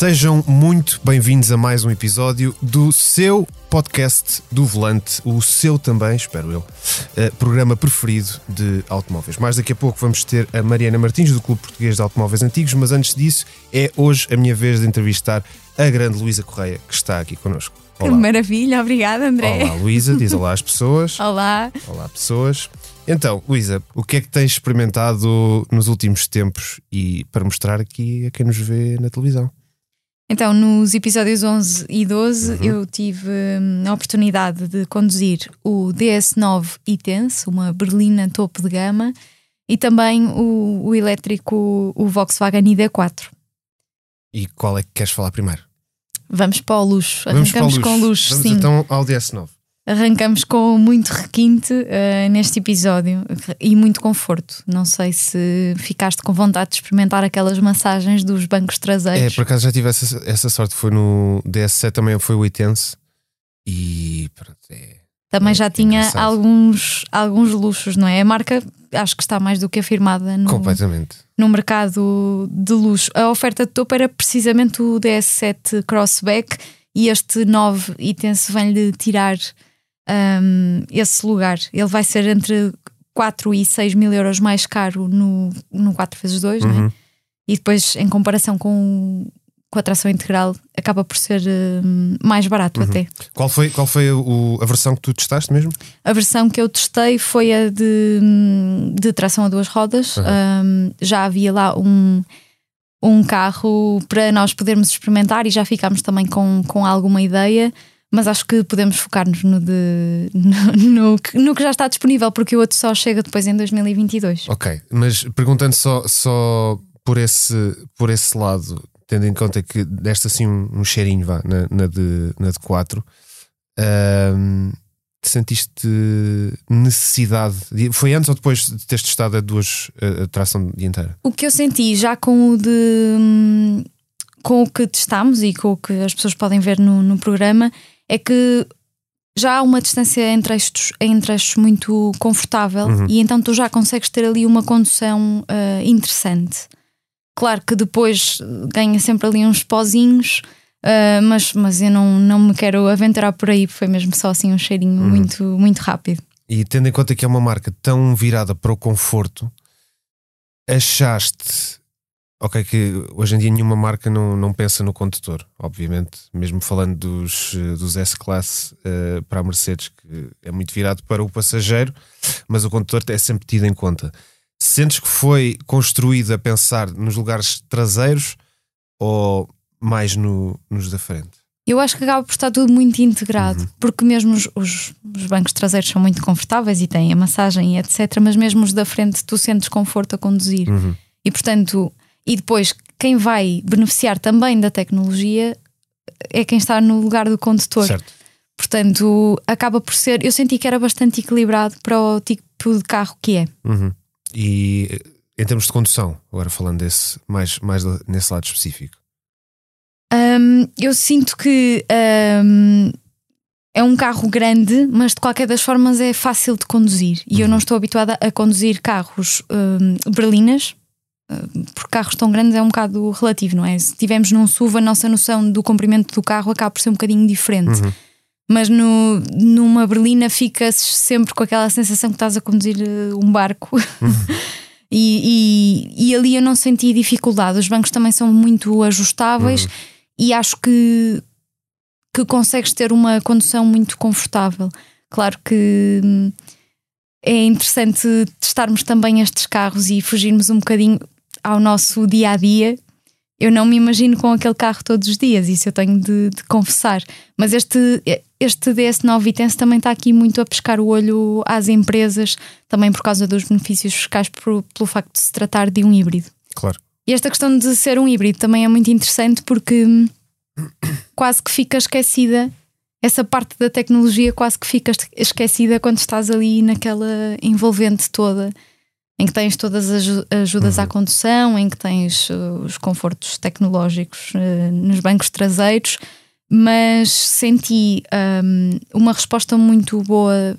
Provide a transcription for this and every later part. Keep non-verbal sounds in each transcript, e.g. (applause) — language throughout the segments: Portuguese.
Sejam muito bem-vindos a mais um episódio do seu podcast do Volante, o seu também, espero eu, uh, programa preferido de automóveis. Mais daqui a pouco vamos ter a Mariana Martins, do Clube Português de Automóveis Antigos, mas antes disso, é hoje a minha vez de entrevistar a grande Luísa Correia, que está aqui connosco. Olá. Que maravilha, obrigada André. Olá Luísa, diz olá às pessoas. (laughs) olá. Olá pessoas. Então, Luísa, o que é que tens experimentado nos últimos tempos e para mostrar aqui a quem nos vê na televisão? Então, nos episódios 11 e 12, uhum. eu tive hum, a oportunidade de conduzir o DS9 e-Tense, uma berlina topo de gama, e também o, o elétrico, o Volkswagen ID4. E qual é que queres falar primeiro? Vamos para o luxo. Vamos Arrancamos luxo. com luxo, Vamos sim. então ao DS9. Arrancamos com muito requinte uh, neste episódio e muito conforto. Não sei se ficaste com vontade de experimentar aquelas massagens dos bancos traseiros. É, por acaso já tive essa, essa sorte. Foi no DS7 também, foi o Itense. E pronto, é, também é, já tinha alguns, alguns luxos, não é? A marca acho que está mais do que afirmada no, Completamente. no mercado de luxo. A oferta de topo era precisamente o DS7 Crossback e este 9 Itense vem-lhe tirar um, esse lugar. Ele vai ser entre 4 e 6 mil euros mais caro no, no 4x2, uhum. né? e depois, em comparação com, com a tração integral, acaba por ser um, mais barato uhum. até. Qual foi, qual foi o, a versão que tu testaste mesmo? A versão que eu testei foi a de, de tração a duas rodas. Uhum. Um, já havia lá um um carro para nós podermos experimentar e já ficámos também com, com alguma ideia mas acho que podemos focar-nos no, de, (laughs) no, no, no, que já está disponível, porque o outro só chega depois em 2022. Ok, mas perguntando só, só por, esse, por esse lado, tendo em conta que deste assim um, um cheirinho vá, na, na, de, na de 4, um, sentiste necessidade? De, foi antes ou depois de teres testado a duas a, a tração dianteira? O que eu senti já com o de. Com o que testámos e com o que as pessoas podem ver no, no programa é que já há uma distância entre eixos, entre eixos muito confortável uhum. e então tu já consegues ter ali uma condução uh, interessante. Claro que depois ganha sempre ali uns pozinhos, uh, mas, mas eu não, não me quero aventurar por aí, foi mesmo só assim um cheirinho uhum. muito, muito rápido. E tendo em conta que é uma marca tão virada para o conforto, achaste Ok, que hoje em dia nenhuma marca não, não pensa no condutor, obviamente, mesmo falando dos, dos S-Class uh, para a Mercedes, que é muito virado para o passageiro, mas o condutor é sempre tido em conta. Sentes que foi construído a pensar nos lugares traseiros ou mais no, nos da frente? Eu acho que acaba por estar tudo muito integrado, uhum. porque mesmo os, os, os, bancos traseiros são muito confortáveis e têm a massagem e etc., mas mesmo os da frente tu sentes conforto a conduzir. Uhum. E portanto e depois, quem vai beneficiar também da tecnologia é quem está no lugar do condutor. Certo. Portanto, acaba por ser. Eu senti que era bastante equilibrado para o tipo de carro que é. Uhum. E em termos de condução, agora falando desse, mais, mais nesse lado específico. Um, eu sinto que um, é um carro grande, mas de qualquer das formas é fácil de conduzir. E uhum. eu não estou habituada a conduzir carros um, berlinas, por carros tão grandes é um bocado relativo, não é? Se tivermos num SUV, a nossa noção do comprimento do carro acaba por ser um bocadinho diferente. Uhum. Mas no, numa berlina ficas sempre com aquela sensação que estás a conduzir eh, um barco. Uhum. (laughs) e, e, e, ali eu não senti dificuldade. Os bancos também são muito ajustáveis uhum. e acho que, que consegues ter uma condução muito confortável. Claro que hum, é interessante testarmos também estes carros e fugirmos um bocadinho ao nosso dia a dia, eu não me imagino com aquele carro todos os dias, isso eu tenho de, de confessar. Mas este, este DS9 Vitense também está aqui muito a pescar o olho às empresas, também por causa dos benefícios fiscais, por, pelo facto de se tratar de um híbrido. Claro. E esta questão de ser um híbrido também é muito interessante porque (coughs) quase que fica esquecida. Essa parte da tecnologia quase que fica esquecida quando estás ali naquela envolvente toda em que tens todas as ajudas uhum. à condução, em que tens uh, os confortos tecnológicos uh, nos bancos traseiros, mas senti um, uma resposta muito boa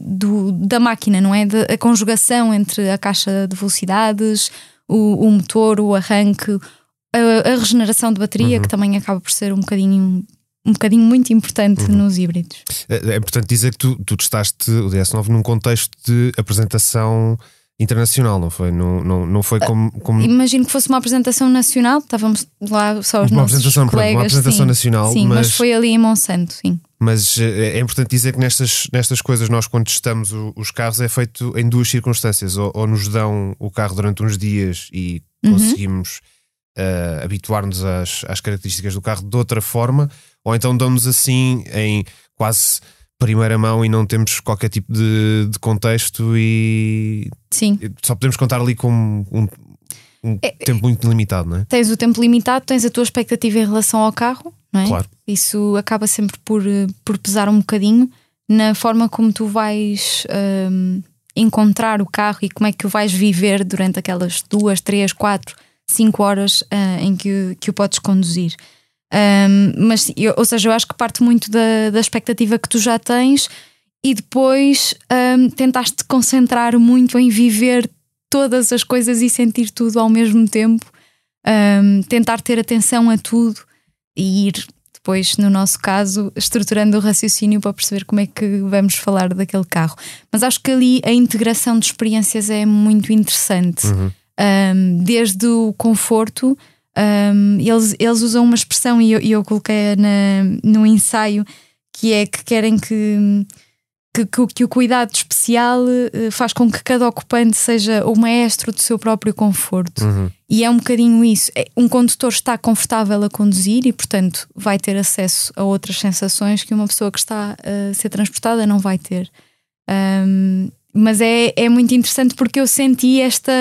do, da máquina, não é? De, a conjugação entre a caixa de velocidades, o, o motor, o arranque, a, a regeneração de bateria, Uhum. que também acaba por ser um bocadinho, um bocadinho muito importante Uhum. nos híbridos. É, é importante dizer que tu, tu testaste o DS9 num contexto de apresentação internacional, não foi? Não, não, não foi como. como Imagino que fosse uma apresentação nacional, estávamos lá só os uma nossos apresentação, pronto, colegas. uma apresentação sim. nacional, Sim, mas... mas, foi ali em Monsanto, sim. mas eh, é importante dizer que nestas, nestas coisas, nós, quando testamos o- os carros, é feito em duas circunstâncias: ou, ou nos dão o carro durante uns dias e Uhum. conseguimos eh, habituar-nos às, às características do carro de outra forma, ou então dão-nos assim em quase primeira mão e não temos qualquer tipo de, de contexto e Sim. só podemos contar ali com um, um É- tempo muito limitado, não é? Tens o tempo limitado, tens a tua expectativa em relação ao carro, não é? Claro. Isso acaba sempre por, eh, por pesar um bocadinho na forma como tu vais hum, encontrar o carro e como é que o vais viver durante aquelas duas, três, quatro, cinco horas ah, em que, que o podes conduzir. Hum, mas, eu- ou seja, eu acho que parte muito da, da expectativa que tu já tens e depois hum, tentaste te concentrar muito em viver todas as coisas e sentir tudo ao mesmo tempo. Hum, tentar ter atenção a tudo e ir depois, no nosso caso, estruturando o raciocínio para perceber como é que vamos falar daquele carro. Mas acho que ali a integração de experiências é muito interessante. Uhum. Um, desde o conforto, um, eles, eles usam uma expressão, e eu, eu coloquei na, no ensaio, que é que querem que, que, que o- que o cuidado especial eh, faz com que cada ocupante seja o maestro do seu próprio conforto. Uhum. E é um bocadinho isso. É- Um condutor está confortável a conduzir e, portanto, vai ter acesso a outras sensações que uma pessoa que está a ser transportada não vai ter. Um, mas é, é muito interessante porque eu senti esta,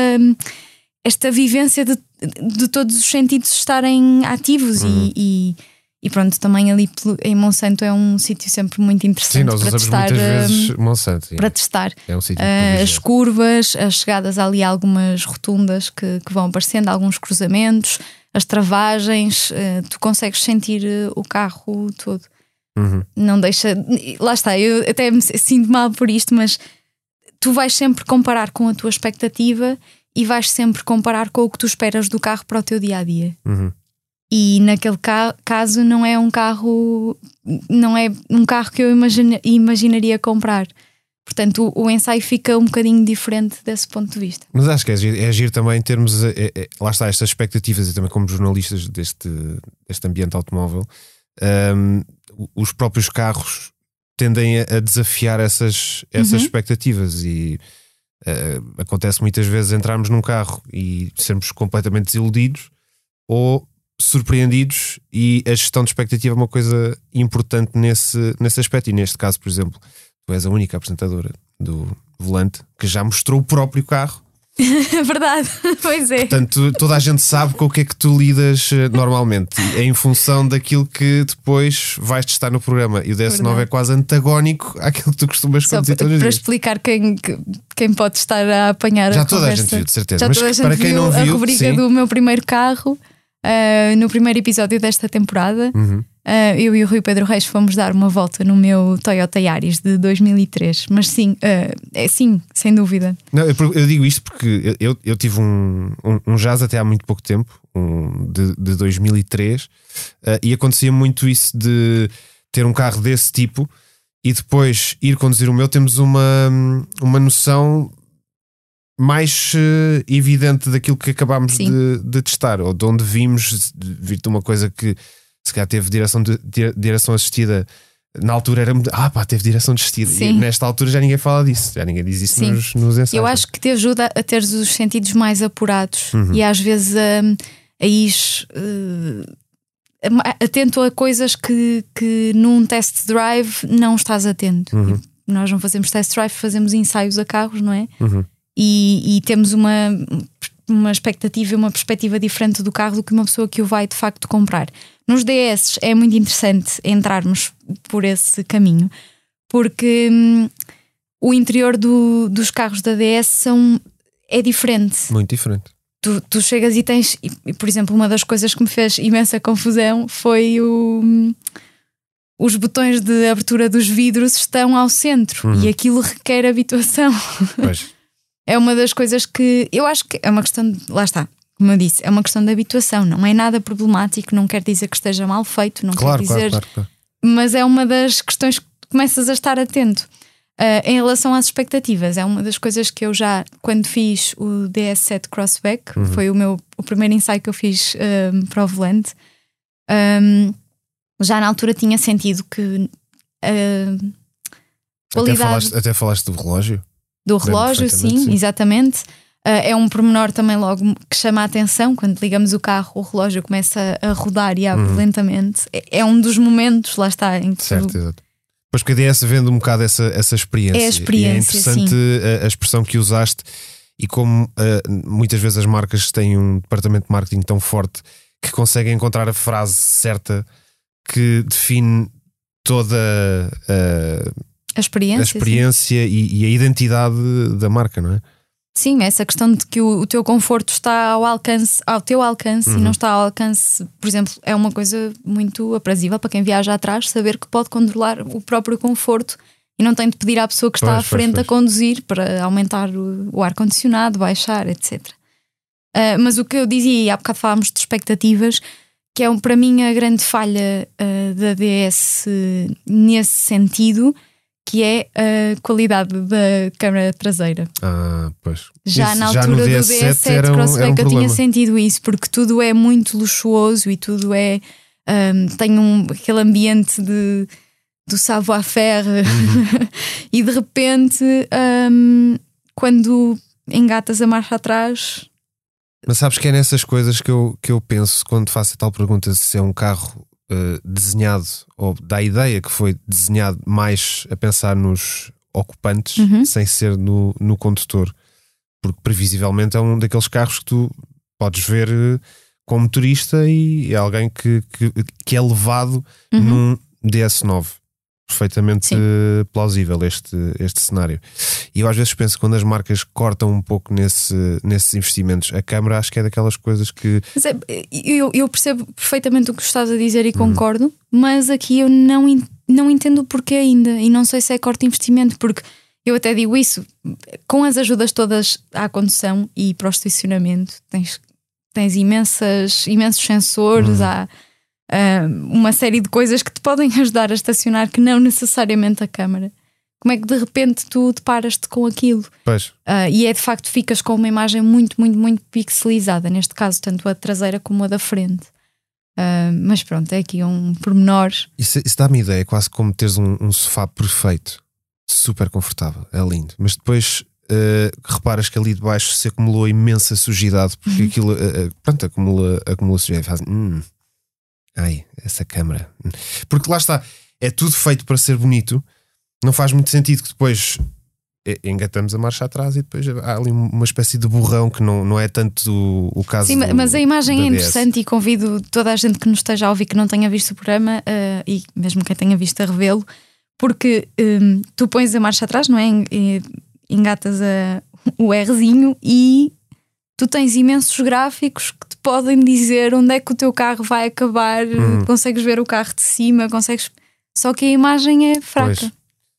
esta vivência de, de todos os sentidos estarem ativos Uhum. e, e, e pronto, também ali em Monsanto é um sítio sempre muito Sim, interessante nós para testar. muitas um, vezes Monsanto. sim. para testar É um Uh, as curvas, as chegadas ali a algumas rotundas que, que vão aparecendo, alguns cruzamentos, as travagens, uh, tu consegues sentir uh, o carro todo. Uhum. Não deixa. Lá está, eu até me sinto mal por isto, mas tu vais sempre comparar com a tua expectativa e vais sempre comparar com o que tu esperas do carro para o teu dia a dia. Uhum. E naquele ca- caso não é um carro, não é um carro que eu imagina- imaginaria comprar. Portanto, o, o ensaio fica um bocadinho diferente desse ponto de vista. Mas acho que é giro, é giro também termos, é, é- lá está, estas expectativas e também como jornalistas deste, deste ambiente automóvel, hum, os próprios carros tendem a, a desafiar essas, essas Uhum. expectativas e eh, acontece muitas vezes entrarmos num carro e sermos completamente desiludidos ou surpreendidos e a gestão de expectativa é uma coisa importante nesse, nesse aspecto. E neste caso, por exemplo, tu és a única apresentadora do volante que já mostrou o próprio carro (laughs) verdade, (laughs) pois é. Portanto, toda a gente sabe com o que é que tu lidas eh, normalmente, é em função daquilo que depois vais testar no programa. E o DS9 Verdade. é quase antagónico àquilo que tu costumas Só conduzir para, todos os para dias. explicar quem, que- quem pode estar a apanhar Já a toda a conversa. gente viu, de certeza. Já Mas toda a gente para quem viu não a viu, rubrica sim. do meu primeiro carro ah, no primeiro episódio desta temporada. Uhum. Ah, eu e o Rui Pedro Reis fomos dar uma volta no meu Toyota Yaris de 2003. Mas sim, ah, é sim, sem dúvida. Não, eu, eu digo isto porque eu, eu, tive um, um, um jazz até há muito pouco tempo, um, de, de 2003, eh, e acontecia muito isso de ter um carro desse tipo e depois ir conduzir o meu. Temos uma, uma noção mais eh, evidente daquilo que acabámos de, de testar, ou de onde vimos vir de uma coisa que se calhar teve direção, de, dire- direção assistida. Na altura era muito, ah pá, teve direção assistida. E Sim. nesta altura já ninguém fala disso, já ninguém diz isso Sim. nos, nos ensaios. Eu acho que te ajuda a teres os sentidos mais apurados Uhum. e às vezes a, eh, a- atento a coisas que, que num test drive não estás atento. Uhum. E nós não fazemos test drive, fazemos ensaios a carros, não é? Uhum. E, e temos uma, uma expectativa e uma perspectiva diferente do carro do que uma pessoa que o vai de facto comprar. Nos DS é muito interessante entrarmos por esse caminho, porque hum, o interior do- dos carros da DS são, é diferente. Muito diferente. Tu, tu chegas e tens, e, por exemplo, uma das coisas que me fez imensa confusão foi o. hum, Os botões de abertura dos vidros estão ao centro Uhum. e aquilo requer habituação. Pois. (laughs) É uma das coisas que eu acho que é uma questão de. Lá está. Como eu disse, é uma questão de habituação, não é nada problemático, não quer dizer que esteja mal feito, não claro, quer dizer. Claro, claro, mas é uma das questões que começas a estar atento. Uh, em relação às expectativas, é uma das coisas que eu já, quando fiz o DS7 Crossback, uhum. foi o meu o primeiro ensaio que eu fiz um, para o volante, um, já na altura tinha sentido que uh, qualidade. Até falaste, até falaste do relógio? Do relógio, sim, sim, exatamente. Uh, é um pormenor também logo que chama a atenção quando ligamos o carro, o relógio começa a rodar e abre uhum. lentamente. É, é, um dos momentos, lá está, em que certo, tu, exato Pois porque a DS vende um bocado essa, essa experiência. É a experiência. E é interessante a, a, expressão que usaste e como uh, muitas vezes as marcas têm um departamento de marketing tão forte que conseguem encontrar a frase certa que define toda uh, a experiência, a experiência e, e, a identidade da marca, não é? Sim, essa questão de que o, o teu conforto está ao alcance, ao teu alcance uhum. e não está ao alcance, por exemplo, é uma coisa muito aprazível para quem viaja atrás, saber que pode controlar o próprio conforto e não tem de pedir à pessoa que está pois, à frente pois, pois. a conduzir para aumentar o, o ar-condicionado, baixar, etc. Uh, mas o que eu dizia, e há bocado falámos de expectativas, que é para mim a grande falha uh, da DS nesse sentido que é a qualidade da câmara traseira. Ah, pois. Já isso, na altura já do DS7, DS7 era um, Crossback um eu tinha sentido isso, porque tudo é muito luxuoso e tudo é. Um, tem um, aquele ambiente de, do savoir-faire uhum. (laughs) e de repente, um, quando engatas a marcha atrás. Mas sabes que é nessas coisas que eu, que eu penso quando faço a tal pergunta se é um carro uh, desenhado, ou da ideia que foi desenhado mais a pensar nos ocupantes, uhum. sem ser no, no condutor. Porque previsivelmente é um daqueles carros que tu podes ver uh, como motorista e é alguém que, que, que é levado uhum. num DS9 perfeitamente Sim. plausível este, este cenário. E eu às vezes penso que quando as marcas cortam um pouco nesse, nesses investimentos, a Câmara acho que é daquelas coisas que. É, eu, eu, percebo perfeitamente o que estás a dizer e uhum. concordo, uhum. mas aqui eu não, não entendo o porquê ainda e não sei se é corte de investimento, porque eu até digo isso, com as ajudas todas à condução e para o estacionamento, tens, tens imensas, imensos sensores, uhum. há uma série de coisas que te podem (laughs) ajudar a estacionar que não necessariamente a câmara. Como é que de repente tu deparas-te com aquilo? Pois. Uh, e é de facto ficas com uma imagem muito, muito, muito pixelizada, neste caso, tanto a traseira como a da frente. Uh, mas pronto, é aqui um pormenor. Isso, isso dá-me ideia, quase como teres um, um, sofá perfeito, super confortável, é lindo. Mas depois uh, reparas que ali de baixo se acumulou imensa sujidade, porque uhum. aquilo, pronto, acumula, acumula sujidade. Faz, hum, Ai, essa câmara. Porque lá está, é tudo feito para ser bonito. Não faz muito sentido que depois engatamos a marcha atrás e depois há ali uma espécie de borrão que não, não é tanto o, o caso. Sim, do, mas a imagem é interessante e convido toda a gente que nos esteja a ouvir que não tenha visto o programa uh, e mesmo quem tenha visto a revê-lo, porque um, tu pões a marcha atrás, não é? Engatas a, o Rzinho e tu tens imensos gráficos que te podem dizer onde é que o teu carro vai acabar, uhum. consegues ver o carro de cima, consegues. Só que a imagem é fraca. Pois.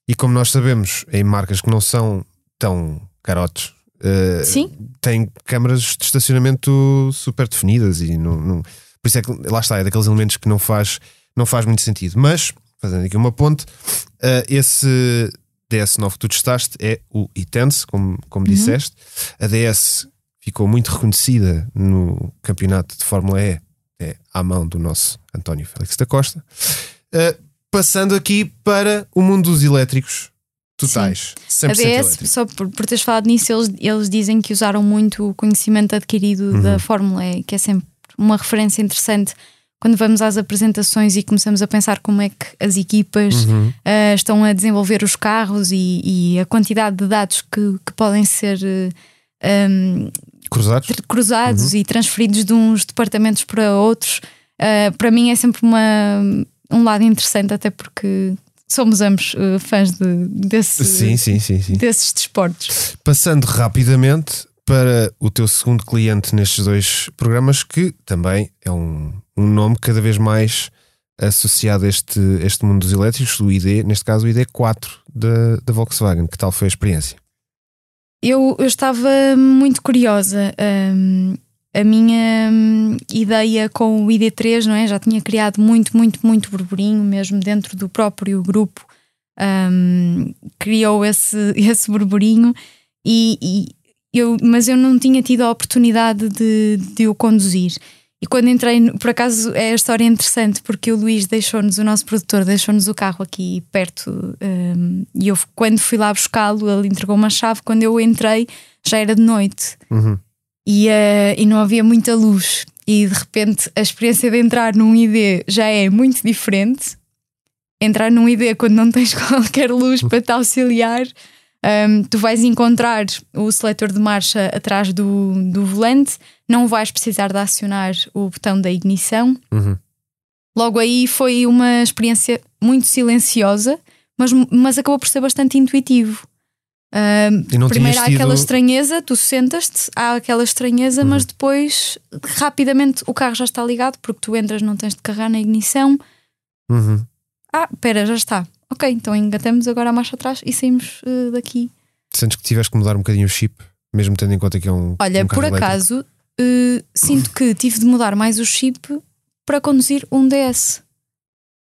E como nós sabemos, em marcas que não são tão carotes, uh, Sim. têm câmaras de estacionamento super definidas e não, não, por isso é que lá está, é daqueles elementos que não faz, não faz muito sentido. Mas, fazendo aqui uma ponte, uh, esse DS9 que tu testaste é o iTense, como, como uhum. disseste. A DS ficou muito reconhecida no campeonato de Fórmula E, é à mão do nosso António Félix da Costa. Uh, passando aqui para o mundo dos elétricos totais. Sim. A BS, só por, por teres falado nisso, eles, eles dizem que usaram muito o conhecimento adquirido uhum. da Fórmula E, que é sempre uma referência interessante quando vamos às apresentações e começamos a pensar como é que as equipas uhum. uh, estão a desenvolver os carros e, e, a quantidade de dados que, que podem ser uh, um, cruzados, cruzados uhum. e transferidos de uns departamentos para outros, uh, para mim é sempre uma, um lado interessante, até porque somos ambos uh, fãs de, desse, sim, sim, sim, desses desportos. Passando rapidamente para o teu segundo cliente nestes dois programas, que também é um, um nome cada vez mais associado a este, este mundo dos elétricos, o ID, neste caso o ID4 da, da Volkswagen. Que tal foi a experiência? Eu, eu estava muito curiosa. Um, a minha hum, ideia com o ID3, não é? Já tinha criado muito, muito, muito burburinho, mesmo dentro do próprio grupo. Um, criou esse, (laughs) esse burburinho e, e, eu, mas eu não tinha tido a oportunidade de, de o conduzir. E quando entrei, por acaso é a história interessante, porque o Luís deixou-nos, o nosso produtor, deixou-nos o carro aqui perto. Um, e eu, quando fui lá buscá-lo, ele entregou uma chave. Quando eu entrei, já era de noite. Uhum. E, uh, e não havia muita luz. E de repente a experiência de entrar num ID já é muito diferente. Entrar num ID quando não tens (laughs) qualquer luz para te auxiliar. Um, tu vais encontrar o seletor de marcha atrás do, do volante, não vais precisar de acionar o botão da ignição. Uhum. Logo aí foi uma experiência muito silenciosa, mas, mas acabou por ser bastante intuitivo. Um, primeiro há tido... aquela estranheza, tu sentas-te, há aquela estranheza, uhum. mas depois rapidamente o carro já está ligado porque tu entras, não tens de carregar na ignição. Uhum. Ah, espera, já está ok, então engatamos agora a marcha atrás e saímos uh, daqui. Sentes que tiveste que mudar um bocadinho o chip, mesmo tendo em conta que é um. Olha, um por acaso, uh, sinto que tive de mudar mais o chip para conduzir um DS.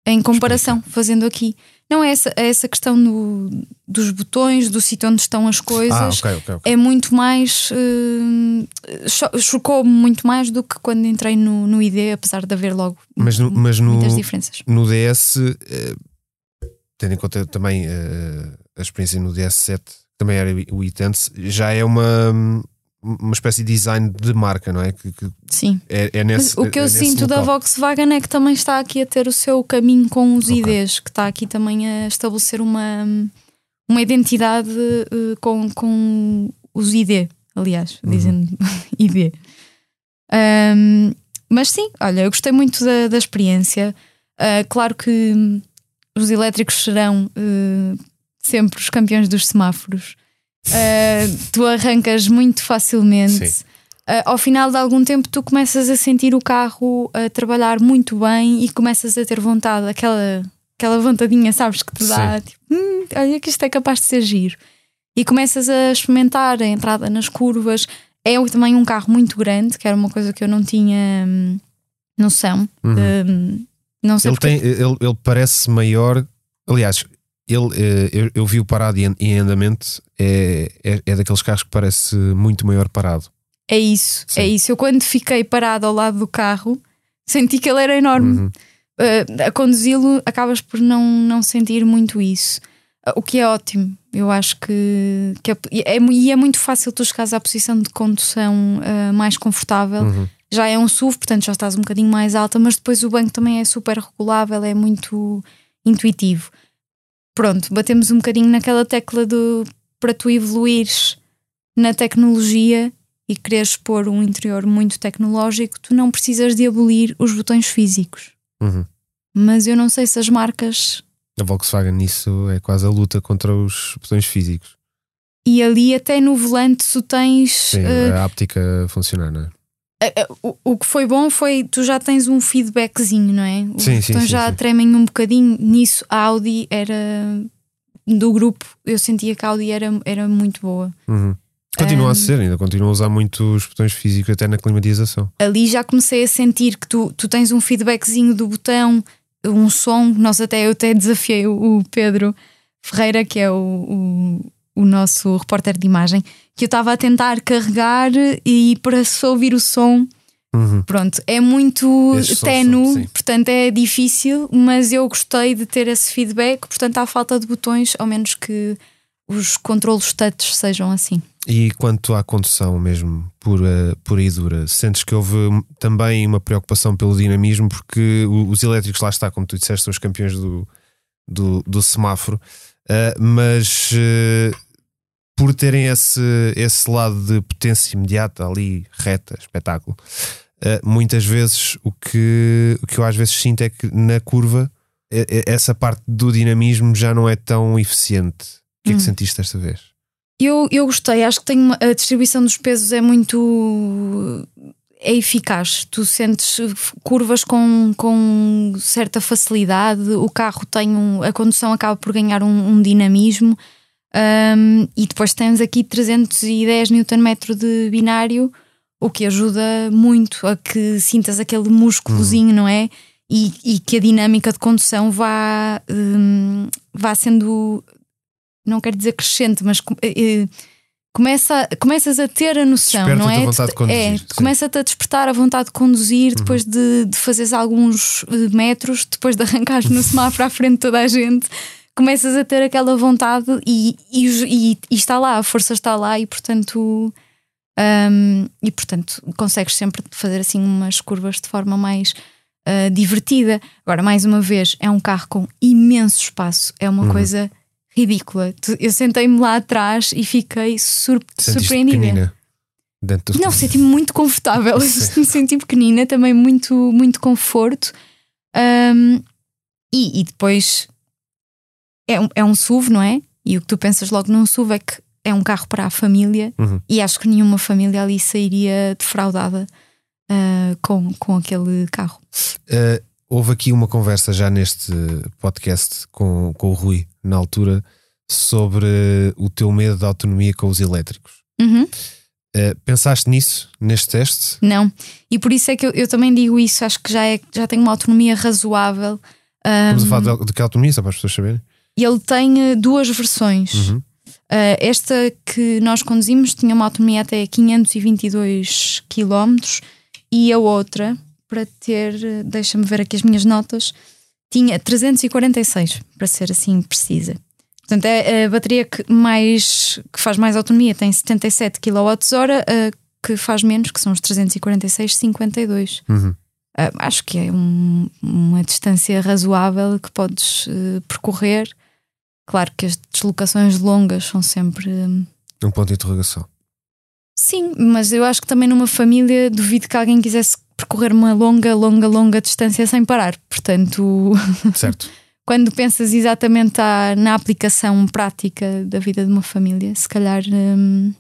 Em comparação, fazendo aqui. Não é essa, é essa questão do, dos botões, do sítio onde estão as coisas. Ah, okay, okay, okay. É muito mais. Uh, Chocou-me muito mais do que quando entrei no, no ID, apesar de haver logo mas no, mas muitas no, diferenças. No DS, tendo em conta também uh, a experiência no DS7, também era o Intense, já é uma, uma espécie de design de marca, não é? Que, que Sim. É, é nesse, o que eu é sinto local. da Volkswagen é que também está aqui a ter o seu caminho com os okay. IDs, que está aqui também a estabelecer uma, uma identidade uh, com, com os ID, aliás, uhum. dizendo (laughs) ID. Um, mas sim, olha, eu gostei muito da, da experiência. Uh, claro que os elétricos serão uh, sempre os campeões dos semáforos. Uh, tu arrancas muito facilmente. Uh, ao final de algum tempo, tu começas a sentir o carro a trabalhar muito bem e começas a ter vontade, aquela, aquela vontadinha, sabes, que te dá, tipo, hum, olha que isto é capaz de ser giro. E começas a experimentar a entrada nas curvas. É também um carro muito grande, que era uma coisa que eu não tinha hum, noção. Uhum. Hum, não sei ele, tem, ele, ele parece maior. Aliás, ele, eh, eu, eu vi o parado em andamento, é, é, é, daqueles carros que parece muito maior parado. É isso, é Sim. é isso. Eu quando fiquei parado ao lado do carro, senti que ele era enorme. Uhum. Uh, a conduzi-lo, acabas por não, não sentir muito isso. Uh, o que é ótimo. Eu acho que, que é, é, e é muito fácil tu chegares à posição de condução uh, mais confortável. Uhum já é um SUV, portanto já estás um bocadinho mais alta, mas depois o banco também é super regulável, é muito intuitivo. Pronto, batemos um bocadinho naquela tecla do para tu evoluires na tecnologia e quereres pôr um interior muito tecnológico, tu não precisas de abolir os botões físicos. Uhum. Mas eu não sei se as marcas. A Volkswagen nisso é quase a luta contra os botões físicos. E ali até no volante tu tens. Sim, uh, a áptica a funcionar, não é? O, o que foi bom foi tu já tens um feedbackzinho, não é? Os sim, botões sim, já sim. tremem um bocadinho. Nisso, a Audi era do grupo, eu sentia que a Audi era, era muito boa. Uhum. Continua um, a ser, ainda continua a usar muito os botões físicos até na climatização. Ali já comecei a sentir que tu, tu tens um feedbackzinho do botão, um som. Nós até eu até desafiei o, o Pedro Ferreira, que é o, o, o nosso repórter de imagem, que eu estava a tentar carregar e para só ouvir o som. Uhum. Pronto, é muito tenue, portanto é difícil, mas eu gostei de ter esse feedback. Portanto, há falta de botões, ao menos que os controlos touch sejam assim. E quanto à condução mesmo, pura, pura e dura, sentes que houve também uma preocupação pelo dinamismo, porque os elétricos, lá está, como tu disseste, são os campeões do, do, do semáforo, uh, mas uh, por terem esse, esse lado de potência imediata ali, reta, espetáculo, uh, muitas vezes o que, o que eu às vezes sinto é que na curva essa parte do dinamismo já não é tão eficiente. O que é que hum. sentiste desta vez? Eu, eu gostei, acho que tem uma, a distribuição dos pesos é muito é eficaz. Tu sentes curvas com, com certa facilidade, o carro tem um, a condução acaba por ganhar um, um dinamismo. Um, e depois temos aqui 310 Nm de binário, o que ajuda muito a que sintas aquele músculozinho, não é? E, e, que a dinâmica de condução vá, hum, vá sendo, não quero dizer crescente, mas uh, começa, começas a ter a noção, Desperta não é? A vontade de conduzir, é, começa-te a despertar a vontade de conduzir depois uhum. de, de fazeres alguns eh, metros, depois de arrancares no semáforo à frente de toda a gente começas a ter aquela vontade e, e, e, e, está lá, a força está lá e portanto um, e portanto consegues sempre fazer assim umas curvas de forma mais uh, divertida. Agora, mais uma vez, é um carro com imenso espaço, é uma uhum. coisa ridícula. Eu sentei-me lá atrás e fiquei sur surpreendida. Dentro Não, senti-me muito confortável, (laughs) me senti pequenina, também muito, muito conforto. Um, e, e depois é um, é um SUV, não é? E o que tu pensas logo num SUV é que é um carro para a família uhum. e acho que nenhuma família ali sairia defraudada uh, com, com aquele carro. Uh, houve aqui uma conversa já neste podcast com, com o Rui, na altura, sobre o teu medo da autonomia com os elétricos. Uhum. Uh, pensaste nisso, neste teste? Não, e por isso é que eu, eu também digo isso. Acho que já, é, já tenho uma autonomia razoável. Estamos a falar de, de que autonomia, só para as pessoas saberem? Ele tem eh, duas versões. Uhum. Uh, esta que nós conduzimos tinha uma autonomia até 522 km e a outra, para ter, eh, deixa-me ver aqui as minhas notas, tinha 346, para ser assim precisa. Portanto, é a bateria que, mais, que faz mais autonomia tem 77 kWh, a que faz menos, que são os 346, 52. Uhum. Uh, acho que é um, uma distância razoável que podes uh, percorrer Claro que as deslocações longas são sempre. Hum, um ponto de interrogação. Sim, mas eu acho que também numa família duvido que alguém quisesse percorrer uma longa, longa, longa distância sem parar. Portanto, (laughs) certo. quando pensas exatamente na aplicação prática da vida de uma família, se calhar hum,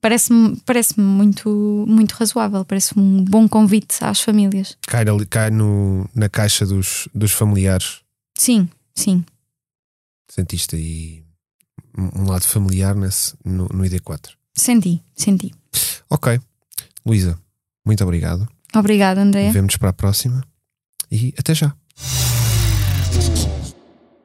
parece-me parece muito, muito razoável, parece um bom convite às famílias. Cai, cai no, na caixa dos, dos familiares. Sim, sim. Sentiste aí um lado familiar nesse, no, no ID4? Senti, senti. Ok. Luísa, muito obrigado. Obrigada, André. Vemo-nos para a próxima e até já.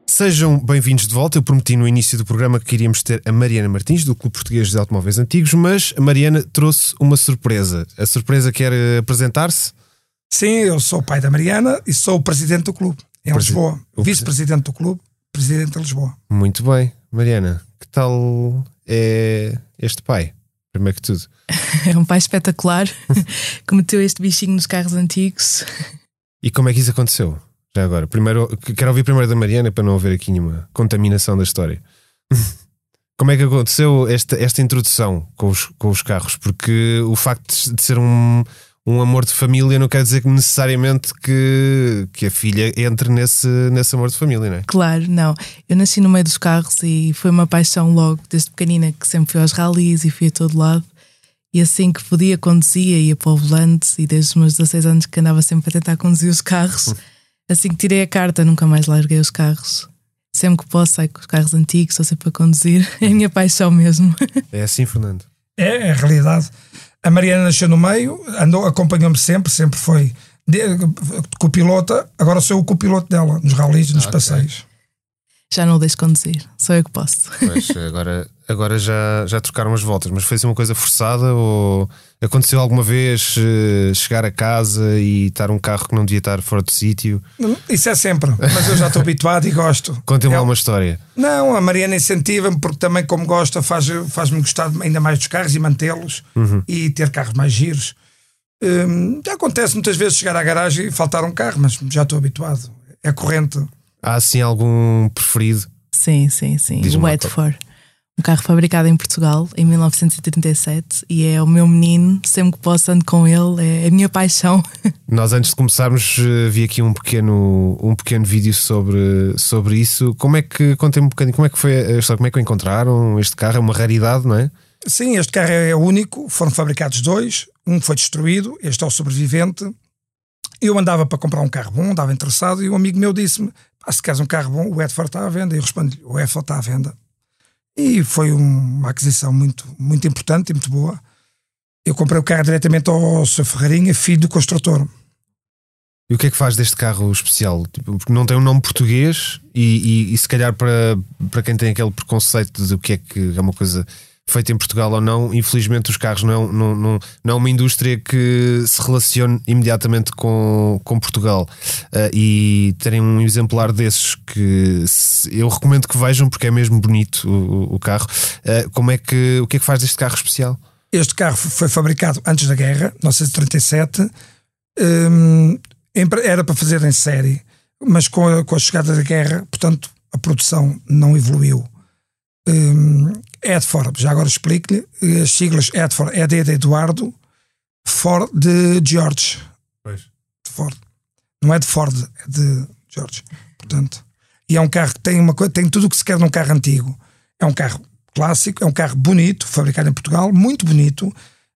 Sejam bem-vindos de volta. Eu prometi no início do programa que queríamos ter a Mariana Martins, do Clube Português de Automóveis Antigos, mas a Mariana trouxe uma surpresa. A surpresa quer apresentar-se? Sim, eu sou o pai da Mariana e sou o presidente do clube em Lisboa, vice-presidente do clube presidente de Lisboa. Muito bem. Mariana, que tal é este pai? Primeiro que tudo. (laughs) É um pai espetacular (laughs) que meteu este bichinho nos carros antigos. E como é que isso aconteceu? Já agora, primeiro, quero ouvir primeiro da Mariana para não haver aqui nenhuma contaminação da história. (laughs) Como é que aconteceu esta, esta introdução com os, com os carros? Porque o facto de ser um, um amor de família não quer dizer que necessariamente que, que a filha entre nesse, nesse amor de família, não é? Claro, não. Eu nasci no meio dos carros e foi uma paixão logo, desde pequenina, que sempre fui aos ralis e fui a todo lado. E assim que podia, conduzia, ia para o volante e desde os meus 16 anos que andava sempre a tentar conduzir os carros. Hum. Assim que tirei a carta, nunca mais larguei os carros. Sempre que posso, saio com os carros antigos, estou sempre a conduzir. (laughs) É a minha paixão mesmo. É assim, Fernando? É, é a realidade. A Mariana nasceu no meio, andou, acompanhou-me sempre, sempre foi de, copilota, agora sou o copiloto dela, nos ralis, nos okay. passeios. Já não o deixo conduzir, sou eu que posso. Pois, agora, agora já, já trocaram as voltas, mas foi assim uma coisa forçada ou aconteceu alguma vez uh, chegar a casa e estar um carro que não devia estar fora do sítio? Isso é sempre, mas eu já estou habituado e gosto. Contem-me é, uma história. Não, a Mariana incentiva-me porque também, como gosta, faz-me faz gostar ainda mais dos carros e mantê-los uhum. e ter carros mais giros. Hum, já acontece muitas vezes chegar à garagem e faltar um carro, mas já estou habituado. É corrente. Há assim algum preferido? Sim, sim, sim. O Edford. Um carro fabricado em Portugal em 1937 e é o meu menino, sempre que posso ando com ele, é a minha paixão. (laughs) Nós antes de começarmos eh, vi aqui um pequeno, um pequeno vídeo sobre, sobre isso. Como é que, contem um bocadinho, como é que foi a história, como é que o encontraram? Este carro é uma raridade, não é? Sim, este carro é único, foram fabricados dois, um foi destruído, este é o sobrevivente. Eu andava para comprar um carro bom, andava interessado, e um amigo meu disse-me: ah, se queres um carro bom, o Edford está à venda. E eu respondi: o Edford está à venda. E foi uma aquisição muito, muito importante e muito boa. Eu comprei o carro diretamente ao Sr. Ferreirinha, filho do construtor. E o que é que faz deste carro especial? Tipo, porque não tem um nome português e, e, e, se calhar para, para quem tem aquele preconceito de o que é que é uma coisa feita em Portugal ou não, infelizmente os carros não é, não, não, não é uma indústria que se relacione imediatamente com, com Portugal. Uh, e terem um exemplar desses que eu recomendo que vejam porque é mesmo bonito o, o carro. Uh, como é que, o que é que faz deste carro especial? Este carro foi fabricado antes da guerra, 1937. Um, era para fazer em série, mas com a, com a chegada da guerra, portanto, a produção não evoluiu. Um, Edford, já agora explico-lhe, as siglas Edford é de Eduardo, Ford de George. Pois. De Ford. Não é de Ford, é de George. Portanto, e é um carro que tem, uma, tem tudo o que se quer num carro antigo. É um carro clássico, é um carro bonito, fabricado em Portugal, muito bonito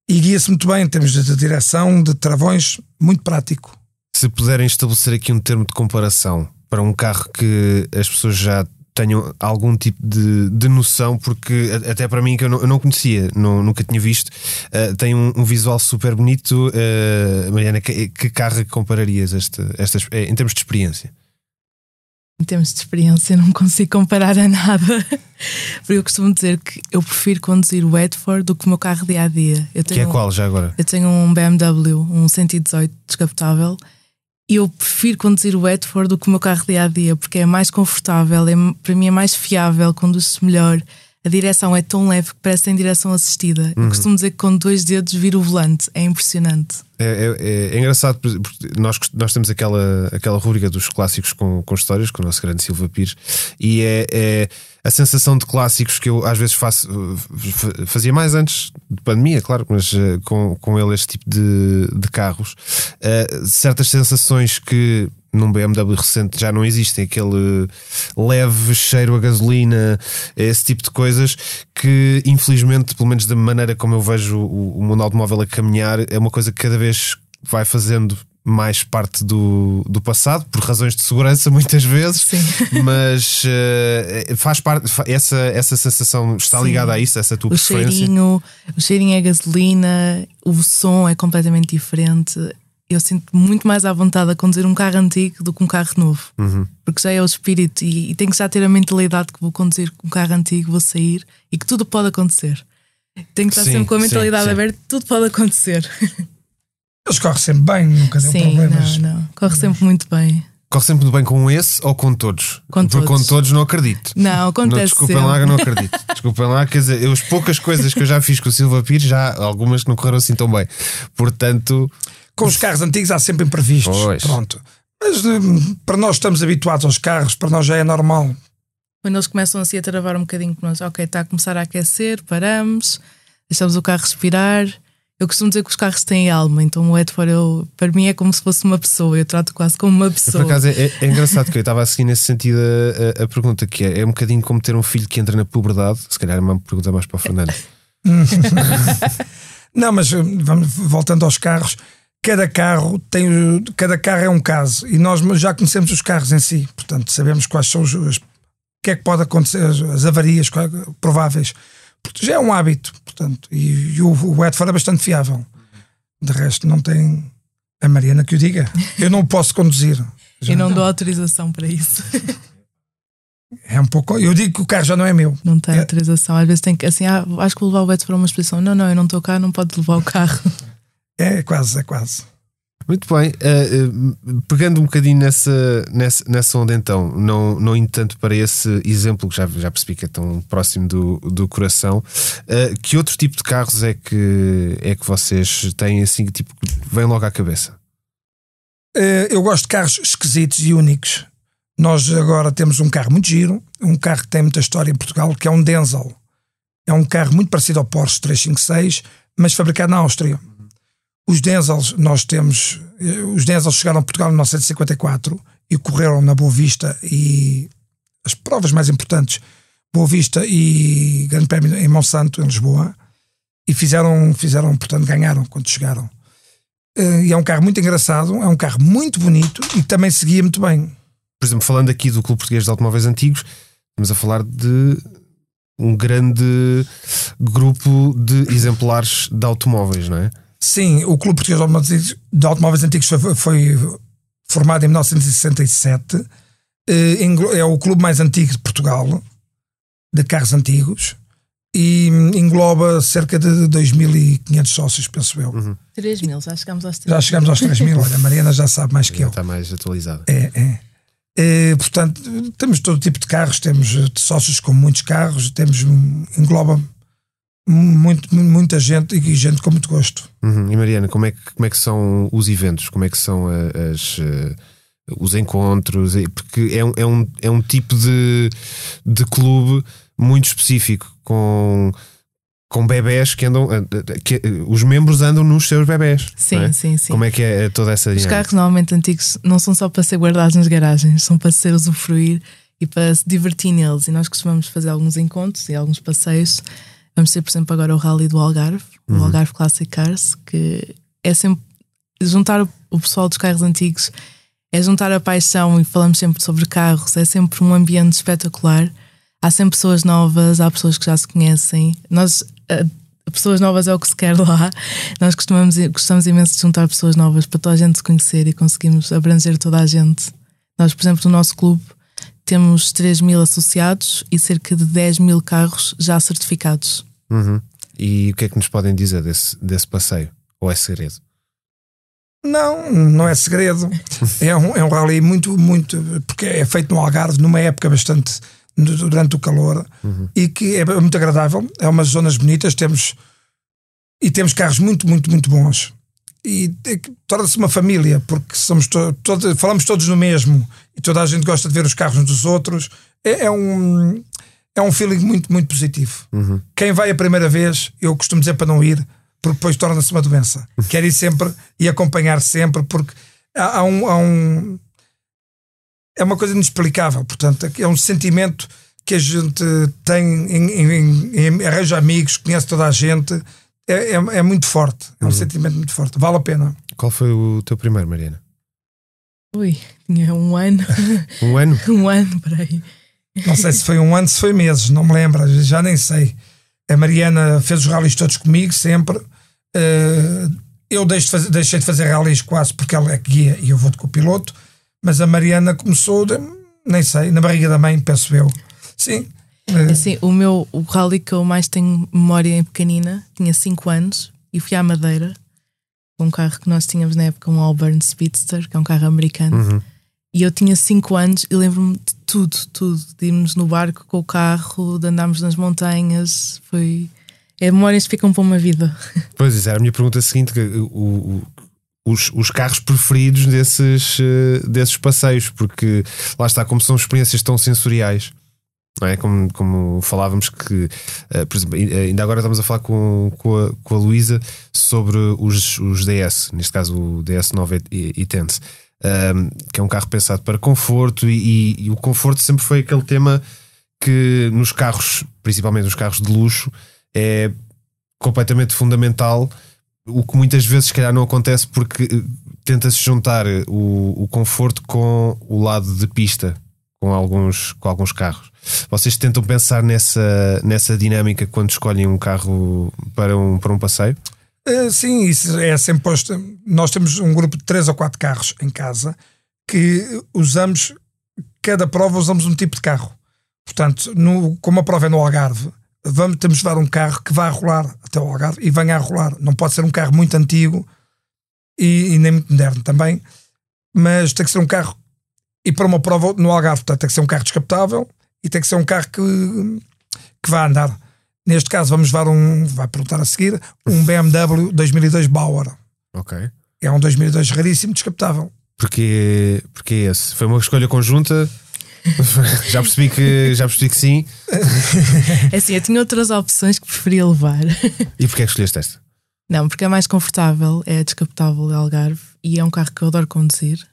e guia-se muito bem em termos de direção, de travões, muito prático se puderem estabelecer aqui um termo de comparação para um carro que as pessoas já tenham algum tipo de, de noção, porque até para mim que eu não, eu não conhecia, não, nunca tinha visto, uh, tem um, um, visual super bonito. Uh, Mariana, que, que carro compararias este, estas, eh, em termos de experiência? Em termos de experiência, não consigo comparar a nada. (laughs) Porque eu costumo dizer que eu prefiro conduzir o Edford do que o meu carro dia a dia. Eu tenho que é qual já agora? Eu tenho um BMW, um 118 descapotável eu prefiro conduzir o Edford do que o meu carro dia a dia, porque é mais confortável, é, para mim é mais fiável, conduz-se melhor. A direção é tão leve que parece em direção assistida. Uhum. Eu costumo dizer que com dois dedos vira o volante, é impressionante. É, é, é, é engraçado porque nós, nós temos aquela, aquela rubrica dos clássicos com, com histórias, com o nosso grande Silva Pires, e é, é a sensação de clássicos que eu às vezes faço, fazia mais antes de pandemia, claro, mas uh, com, com ele este tipo de, de carros, uh, certas sensações que num BMW recente já não existem, aquele leve cheiro a gasolina, esse tipo de coisas que infelizmente, pelo menos da maneira como eu vejo o, o mundo automóvel a caminhar, é uma coisa que cada vez vai fazendo mais parte do, do passado, por razões de segurança, (laughs) muitas vezes, Sim. mas uh, faz parte, essa, essa sensação está Sim. ligada a isso, essa tua o preferência. Cheirinho, o cheirinho é gasolina, o som é completamente diferente. Eu sinto muito mais à vontade a conduzir um carro antigo do que um carro novo, uhum. porque já é o espírito e, e tenho que já ter a mentalidade que vou conduzir um carro antigo, vou sair e que tudo pode acontecer. Tenho que estar sim, sempre com a mentalidade sim, aberta, tudo pode acontecer. (laughs) Eles correm sempre bem, nunca deu Sim, problemas. Não, não. Corre sempre muito bem. Corre sempre muito bem com esse ou com todos? Com Porque todos. com todos não acredito. Não, acontece. Não, desculpem sempre. lá, não acredito. (laughs) Desculpem lá, quer dizer, eu, as poucas coisas que eu já fiz com o Silva Pires, já algumas que não correram assim tão bem. Portanto. Com os carros antigos há sempre imprevistos. Pois. Pronto. Mas hum, para nós estamos habituados aos carros, para nós já é normal. Quando eles começam assim a travar um bocadinho com nós, ok, está a começar a aquecer, paramos, deixamos o carro respirar eu costumo dizer que os carros têm alma, então o Edford eu, para mim é como se fosse uma pessoa, eu trato quase como uma pessoa. Por acaso é, é engraçado que eu estava a seguir nesse sentido a, a, a, pergunta que é: é um bocadinho como ter um filho que entra na puberdade, se calhar é uma pergunta mais para o Fernando. (laughs) Não, mas eh, vamos, voltando aos carros, cada carro tem cada carro é um caso e nós já conhecemos os carros em si, portanto sabemos quais são os, os que é que pode acontecer, as avarias prováveis porque já é um hábito, portanto, e, e o, o Edford é bastante fiável. De resto, não tem a Mariana que o diga. Eu não posso conduzir. (laughs) Já. E não dou autorização para isso. É um pouco. Eu digo que o carro já não é meu. Não tem é. autorização. Às vezes tem que assim, ah, acho que vou levar o Beto para uma exposição. Não, não, eu não estou cá, não pode levar o carro. (laughs) É quase, é quase. Muito bem, uh, uh, pegando um bocadinho nessa, nessa, nessa onda então, não, não indo tanto para esse exemplo que já, já percebi que é tão próximo do, do coração, uh, que outro tipo de carros é que, é que vocês têm assim, tipo, vem logo à cabeça? eu gosto de carros esquisitos e únicos. Nós agora temos um carro muito giro, um carro que tem muita história em Portugal, que é um Denzel. É um carro muito parecido ao Porsche 356, mas fabricado na Áustria os Denzels, nós temos. Eh, os Denzels chegaram a Portugal em 1954 e correram na Boa Vista e as provas mais importantes, Boa Vista e Grande Prémio em Monsanto, em Lisboa, e fizeram, fizeram portanto, ganharam quando chegaram. Eh, e é um carro muito engraçado, é um carro muito bonito e também seguia muito bem. Por exemplo, falando aqui do Clube Português de Automóveis Antigos, estamos a falar de um grande grupo de exemplares de automóveis, não é? Sim, o Clube Português de Automóveis, de Automóveis Antigos foi, foi formado em 1967. Eh, É o clube mais antigo de Portugal, de carros antigos, e engloba cerca de 2.500 sócios, penso eu. Uhum. 3 mil, já chegamos aos 3 Já chegamos aos 3.000, olha, a Mariana já sabe mais que Já eu. está mais atualizada. É, é. É, portanto, temos todo tipo de carros, temos eh, sócios com muitos carros, temos hum, engloba muito, mu- muita gente e gente com muito gosto. Uhum. E Mariana, como é, que, como é que são os eventos? Como é que são a- as, eh, os encontros? E- Porque é um, é um, é um tipo de, de clube muito específico, com, com bebés que andam. eh, Que, eh, os membros andam nos seus bebés. Sim, é? sim, sim. Como é que é toda essa Os dinâmica? carros normalmente antigos não são só para ser guardados nas garagens, são para ser usufruir e para se divertir neles. E nós costumamos fazer alguns encontros e alguns passeios. Vamos ter, por exemplo, agora o Rally do Algarve, o Algarve Classic Cars, que é sempre juntar o- pessoal dos carros antigos, é juntar a paixão e falamos sempre sobre carros, é sempre um ambiente espetacular. Há sempre pessoas novas, há pessoas que já se conhecem. Nós, pessoas novas é o que se quer lá. Nós costumamos, gostamos imenso de juntar pessoas novas para toda a gente se conhecer e conseguimos abranger toda a gente. Nós, por exemplo, no nosso clube temos 3 mil associados e cerca de 10 mil carros já certificados. Uhum. E o que é que nos podem dizer desse, desse passeio? Ou é segredo? Não, não é segredo. (laughs) É um, é um rally muito, muito. Porque é feito no Algarve, numa época bastante. durante o calor e que é muito agradável. É umas zonas bonitas. Temos. E temos carros muito, muito, muito bons. E é que torna-se uma família, porque somos to todo- falamos todos no mesmo e toda a gente gosta de ver os carros uns dos outros. É, é um. É um feeling muito, muito positivo. Quem vai a primeira vez, eu costumo dizer para não ir, porque depois torna-se uma doença. (laughs) Quer ir sempre e acompanhar sempre, porque há, há um, há um- É uma coisa inexplicável. Portanto, é um sentimento que a gente tem, em, em- em- arranja amigos, conhece toda a gente. É, é, é muito forte. É um sentimento muito forte. Vale a pena. Qual foi o teu primeiro, Mariana? Ui, tinha um ano, (laughs) Um ano? um ano, peraí. Não sei se foi um ano, se foi meses, não me lembro, já nem sei. A Mariana fez os rallies todos comigo, sempre. Eh, eu deixo de fazer- deixei de fazer rallies quase porque ela é que guia e eu vou de copiloto. Mas a Mariana começou, de- nem sei, na barriga da mãe, penso eu. Sim. Eh, Assim, o meu o rally que eu mais tenho memória em pequenina, tinha 5 anos e fui à Madeira com um carro que nós tínhamos na época, um Auburn Speedster, que é um carro americano. Uhum. E eu tinha 5 anos e lembro-me de tudo, tudo. De irmos no barco com o carro, de andarmos nas montanhas. Foi. É memórias que ficam para uma vida. (laughs) Pois, isso era a minha pergunta seguinte: que, o- o- os, os carros preferidos desses, eh, desses passeios, porque lá está, como são experiências tão sensoriais. Não é? como, como falávamos que, eh, por exemplo, ai- ainda agora estamos a falar com, com a, com a Luísa sobre os, os DS, neste caso o DS9 e, Tense, um, que é um carro pensado para conforto, e, e- e o conforto sempre foi aquele tema que nos carros, principalmente nos carros de luxo, é completamente fundamental. O que muitas vezes, se calhar, não acontece porque eh, tenta-se juntar eh, o, o conforto com o lado de pista, com alguns, com alguns carros. Vocês tentam pensar nessa, nessa dinâmica quando escolhem um carro para um, para um passeio? Eh, sim, isso é sempre posto. Nós temos um grupo de três ou quatro carros em casa que usamos, cada prova usamos um tipo de carro. Portanto, no, como a prova é no Algarve, vamos, temos de dar um carro que vá rolar até o Algarve e venha a rolar. Não pode ser um carro muito antigo e, e nem muito moderno também, mas tem que ser um carro. E para uma prova no Algarve, portanto, tem que ser um carro descapotável e tem que ser um carro que, que vá andar. Neste caso, vamos levar um, vai perguntar a seguir, um BMW 2002 Bauer. Ok. É um 2002 raríssimo, descapotável. Porque, porque esse foi uma escolha conjunta. (laughs) já, percebi que, já percebi que sim. É assim, eu tinha outras opções que preferia levar. E porquê é que escolheste esta? Não, porque é mais confortável, é descapotável de Algarve e é um carro que eu adoro conduzir.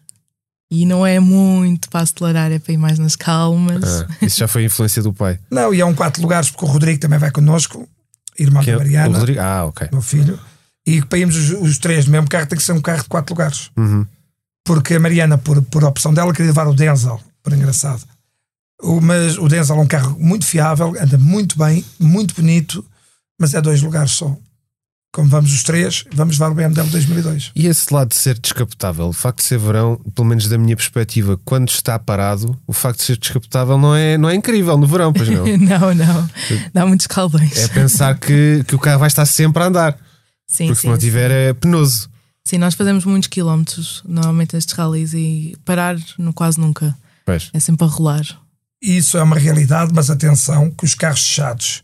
E não é muito para acelerar, é para ir mais nas calmas. Ah, isso já foi influência do pai. (laughs) Não, e é um quatro lugares, porque o Rodrigo também vai connosco, irmão Que é da o Mariana, Rodrigo? Ah, ok. meu filho. E para irmos os, os três no mesmo carro, tem que ser um carro de quatro lugares. Uhum. Porque a Mariana, por, por opção dela, queria levar o Denzel, por engraçado. O, mas o Denzel é um carro muito fiável, anda muito bem, muito bonito, mas é dois lugares só. Como vamos os três, vamos levar o BMW 2002. E esse lado de ser descapotável, o facto de ser verão, pelo menos da minha perspectiva, quando está parado, o facto de ser descapotável não é, não é incrível no verão, pois não? (laughs) não, não. Dá muitos caldeões. É pensar que, que o carro vai estar sempre a andar. Sim, porque sim, se não tiver é penoso. Sim, nós fazemos muitos quilómetros normalmente nestes rallies e parar no, quase nunca. Pois. É sempre a rolar. Isso é uma realidade, mas atenção que os carros fechados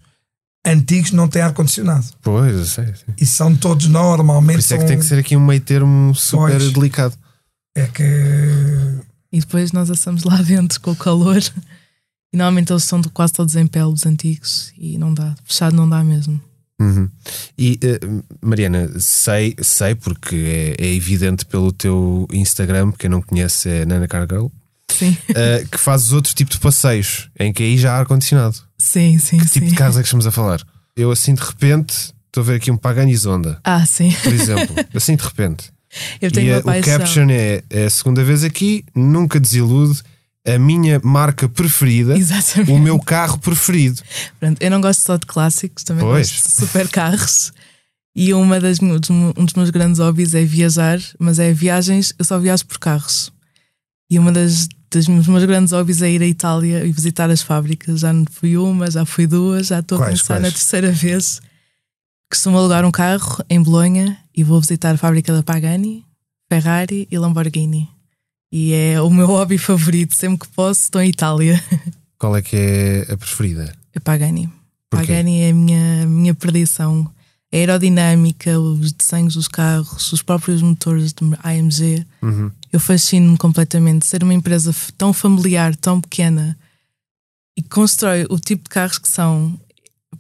antigos não têm ar-condicionado. Pois, eu sei. Sim. E são todos normalmente. Por isso é que são- tem que ser aqui um meio termo super Pois. delicado. É que. E depois nós assamos lá dentro com o calor. E normalmente eles são de- quase todos em pele, os antigos, e não dá. Fechado não dá mesmo. Uhum. E eh, Mariana, sei, sei porque é, é evidente pelo teu Instagram, quem não conhece é Nana Cargirl, Sim, eh, que fazes outro tipo de passeios em que aí já há ar-condicionado. Sim, sim. Que tipo sim. de carros é que estamos a falar? Eu assim de repente estou a ver aqui um Pagani Zonda, Ah, sim. por exemplo, (laughs) assim de repente. Eu tenho e uma o paixão. caption é, é a segunda vez aqui, nunca desilude, a minha marca preferida, Exatamente. o meu carro preferido. Pronto, eu não gosto só de clássicos, também Pois. gosto de super carros. E uma das, um dos meus grandes hobbies é viajar, mas é viagens, eu só viajo por carros. E uma das dos meus grandes hobbies é ir à Itália e visitar as fábricas. Já não fui uma, já fui duas, já estou a Quais, quais? na terceira vez. Costumo alugar um carro em Bolonha e vou visitar a fábrica da Pagani, Ferrari e Lamborghini. E é o meu hobby favorito, sempre que posso, estou em Itália. (laughs) Qual é que é a preferida? É Pagani. Porquê? Pagani é a minha, minha perdição. A aerodinâmica, os desenhos dos carros, os próprios motores de AMG. Uhum. Eu fascino-me completamente. Ser uma empresa tão familiar, tão pequena e que constrói o tipo de carros que são,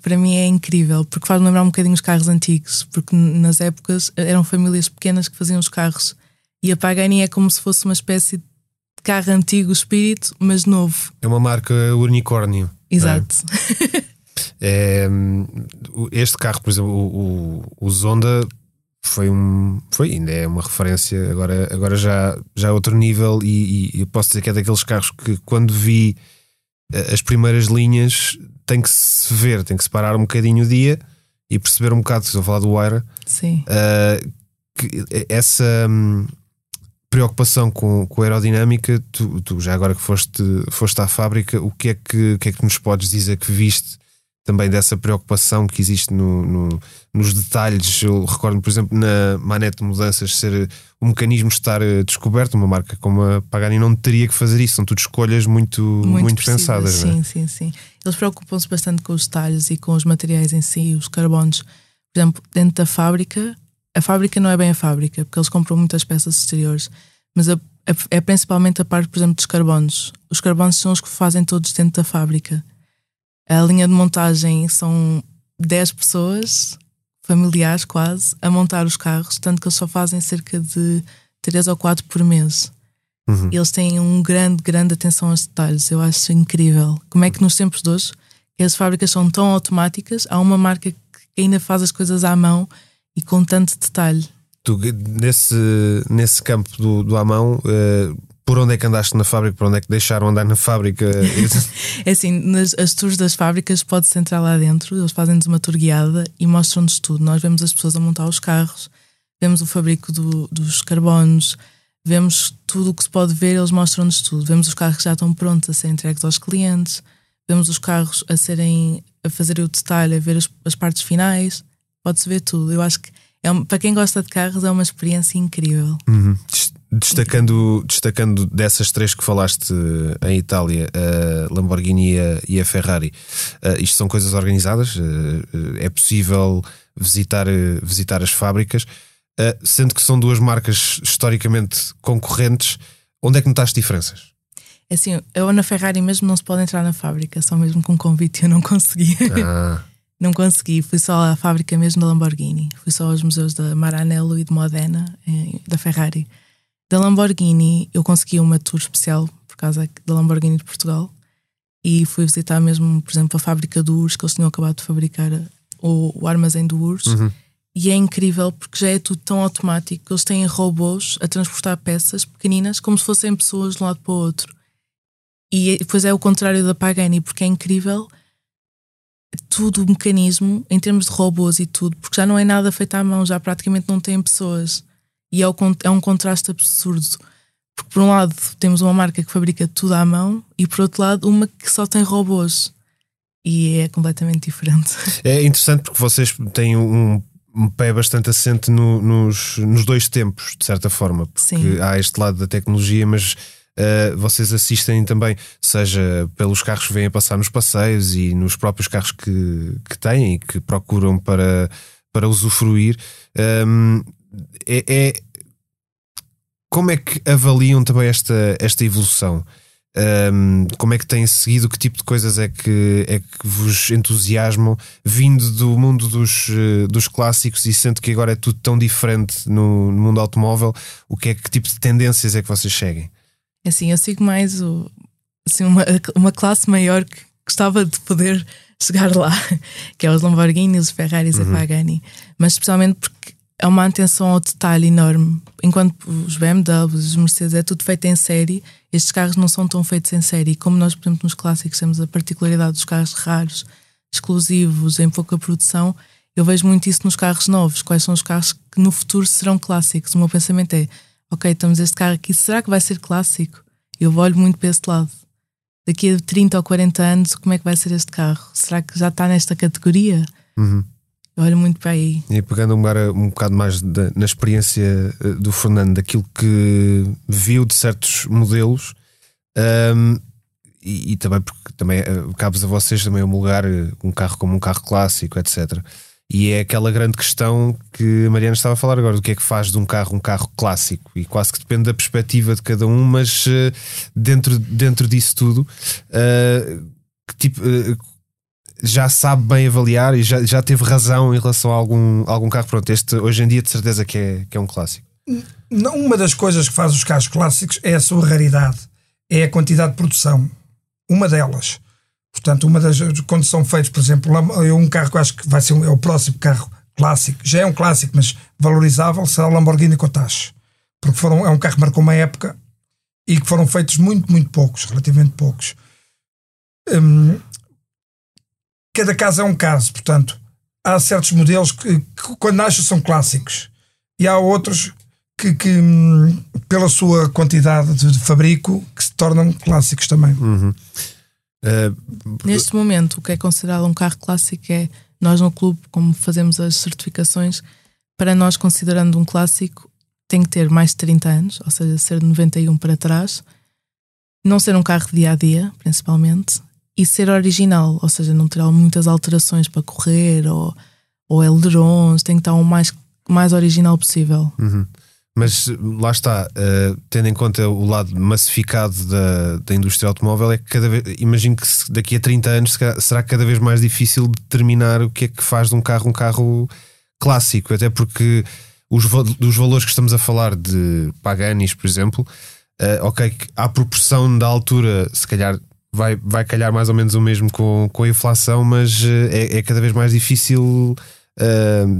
para mim é incrível, porque faz-me lembrar um bocadinho os carros antigos, porque nas épocas eram famílias pequenas que faziam os carros. E a Pagani é como se fosse uma espécie de carro antigo, espírito, mas novo. É uma marca unicórnio. Exato. (laughs) É, o- este carro, por exemplo, o, o, o Zonda foi um foi ainda é uma referência agora agora já já é outro nível e, e eu posso dizer que é daqueles carros que quando vi eh, as primeiras linhas tem que se ver tem que se parar um bocadinho o dia e perceber um bocado estou a falar do Waira Sim. Uh, que essa hum, preocupação com, com a aerodinâmica, tu, tu já agora que foste, foste à fábrica, o que, é que, o que é que nos podes dizer que viste também dessa preocupação que existe no, no- nos detalhes? Eu recordo, por exemplo, na manete de mudanças ser o mecanismo estar eh, descoberto, uma marca como a Pagani não teria que fazer isso, são tudo escolhas muito, muito, precisas, pensadas. é? Sim, sim, sim. Eles preocupam-se bastante com os detalhes e com os materiais em si, os carbonos. Por exemplo, dentro da fábrica, a fábrica não é bem a fábrica, porque eles compram muitas peças exteriores, mas a- a- é principalmente a parte, por exemplo, dos carbonos. Os carbonos são os que fazem todos dentro da fábrica. A linha de montagem são 10 pessoas, familiares quase, a montar os carros, tanto que eles só fazem cerca de 3 ou 4 por mês. Uhum. Eles têm um grande, grande atenção aos detalhes. Eu acho incrível. Como é que nos tempos de hoje que as fábricas são tão automáticas, há uma marca que ainda faz as coisas à mão e com tanto detalhe. Tu, nesse, nesse campo do, do à mão, eh, por onde é que andaste na fábrica? Por onde é que deixaram andar na fábrica? (laughs) É assim, nas as tours das fábricas pode-se entrar lá dentro, eles fazem-nos uma tour guiada e mostram-nos tudo. Nós vemos as pessoas a montar os carros, vemos o fabrico do- dos carbonos, vemos tudo o que se pode ver, eles mostram-nos tudo. Vemos os carros que já estão prontos a serem entregues aos clientes, vemos os carros a serem a fazer o detalhe, a ver as, as partes finais, pode-se ver tudo. Eu acho que é para quem gosta de carros é uma experiência incrível. Uhum. Des- Destacando, destacando dessas três que falaste eh, em Itália, a Lamborghini e a, Ferrari, eh, isto são coisas organizadas, eh, eh, é possível visitar, eh, visitar as fábricas, eh, sendo que são duas marcas historicamente concorrentes, onde é que notaste diferenças? É Assim, eu na Ferrari mesmo não se pode entrar na fábrica, só mesmo com convite eu não consegui. Ah, (laughs) Não consegui, fui só à fábrica mesmo da Lamborghini. Fui só aos museus da Maranello e de Modena, eh, da Ferrari. Da Lamborghini, eu consegui uma tour especial por causa da Lamborghini de Portugal. E fui visitar mesmo, por exemplo, a fábrica do URSS, que eles tinham acabado de fabricar o, o armazém do URSS. Uhum. E é incrível porque já é tudo tão automático. Eles têm robôs a transportar peças pequeninas como se fossem pessoas de um lado para o outro. E depois é o contrário da Pagani, porque é incrível tudo o mecanismo em termos de robôs e tudo, porque já não é nada feito à mão, já praticamente não tem pessoas. E é, o, é um contraste absurdo. Porque por um lado temos uma marca que fabrica tudo à mão e por outro lado uma que só tem robôs. E é completamente diferente. (laughs) É interessante porque vocês têm um, um pé bastante assente no, nos, nos dois tempos, de certa forma. Porque Sim. há este lado da tecnologia, mas Uh, vocês assistem também, seja pelos carros que vêm a passar nos passeios e nos próprios carros que, que têm e que procuram para, para usufruir. Um, é, é, como é que avaliam também esta, esta evolução? Um, como é que têm seguido? Que tipo de coisas é que, é que vos entusiasmam vindo do mundo dos, dos clássicos e sendo que agora é tudo tão diferente no, no mundo automóvel? O que é que tipo de tendências é que vocês seguem? Assim, eu sigo mais o, assim, uma, uma classe maior que gostava de poder chegar lá, (laughs) que é os Lamborghini, os Ferraris uhum. e a Pagani. Mas especialmente porque é uma atenção ao detalhe enorme. Enquanto os BMWs, os Mercedes, é tudo feito em série, estes carros não são tão feitos em série. Como nós, por exemplo, nos clássicos temos a particularidade dos carros raros, exclusivos, em pouca produção, eu vejo muito isso nos carros novos. Quais são os carros que no futuro serão clássicos? O meu pensamento é ok, estamos este carro aqui, será que vai ser clássico? Eu olho muito para esse lado. Daqui a 30 ou 40 anos, como é que vai ser este carro? Será que já está nesta categoria? Uhum. Eu olho muito para aí. E pegando um, um bocado mais de, na experiência eh, do Fernando, daquilo que viu de certos modelos, um, e, e, também porque também cabe a vocês também homologar eh, um carro como um carro clássico, etc. E é aquela grande questão que a Mariana estava a falar agora: do que é que faz de um carro um carro clássico? E quase que depende da perspectiva de cada um, mas uh, dentro, dentro disso tudo, uh, que tipo. Já sabe bem avaliar e já, já teve razão em relação a algum, algum carro. Pronto, este hoje em dia de certeza que é, que é um clássico. Uma das coisas que faz os carros clássicos é a sua raridade, é a quantidade de produção. Uma delas. Portanto, uma das quando são feitos, por exemplo, um carro que eu acho que vai ser um, é o próximo carro clássico, já é um clássico, mas valorizável, será o Lamborghini Countach. Porque foram, é um carro que marcou uma época e que foram feitos muito, muito poucos, relativamente poucos. Hum, cada caso é um caso, portanto, há certos modelos que, que quando nascem são clássicos e há outros que, que hum, pela sua quantidade de fabrico que se tornam clássicos também. Uhum. Uh, Neste momento, o que é considerado um carro clássico é nós no clube, como fazemos as certificações, para nós considerando um clássico, tem que ter mais de 30 anos, ou seja, ser de 91 para trás, não ser um carro de dia a dia, principalmente, e ser original, ou seja, não ter muitas alterações para correr ou, ou ailerons, tem que estar o mais, mais original possível. Uhum. Mas lá está, uh, tendo em conta o lado massificado da, da indústria automóvel, é que cada vez, imagino que daqui a 30 anos será cada vez mais difícil determinar o que é que faz de um carro um carro clássico, até porque os, dos valores que estamos a falar de Paganis, por exemplo, uh, ok, à proporção da altura, se calhar vai, vai calhar mais ou menos o mesmo com, com a inflação, mas uh, é, é, cada vez mais difícil,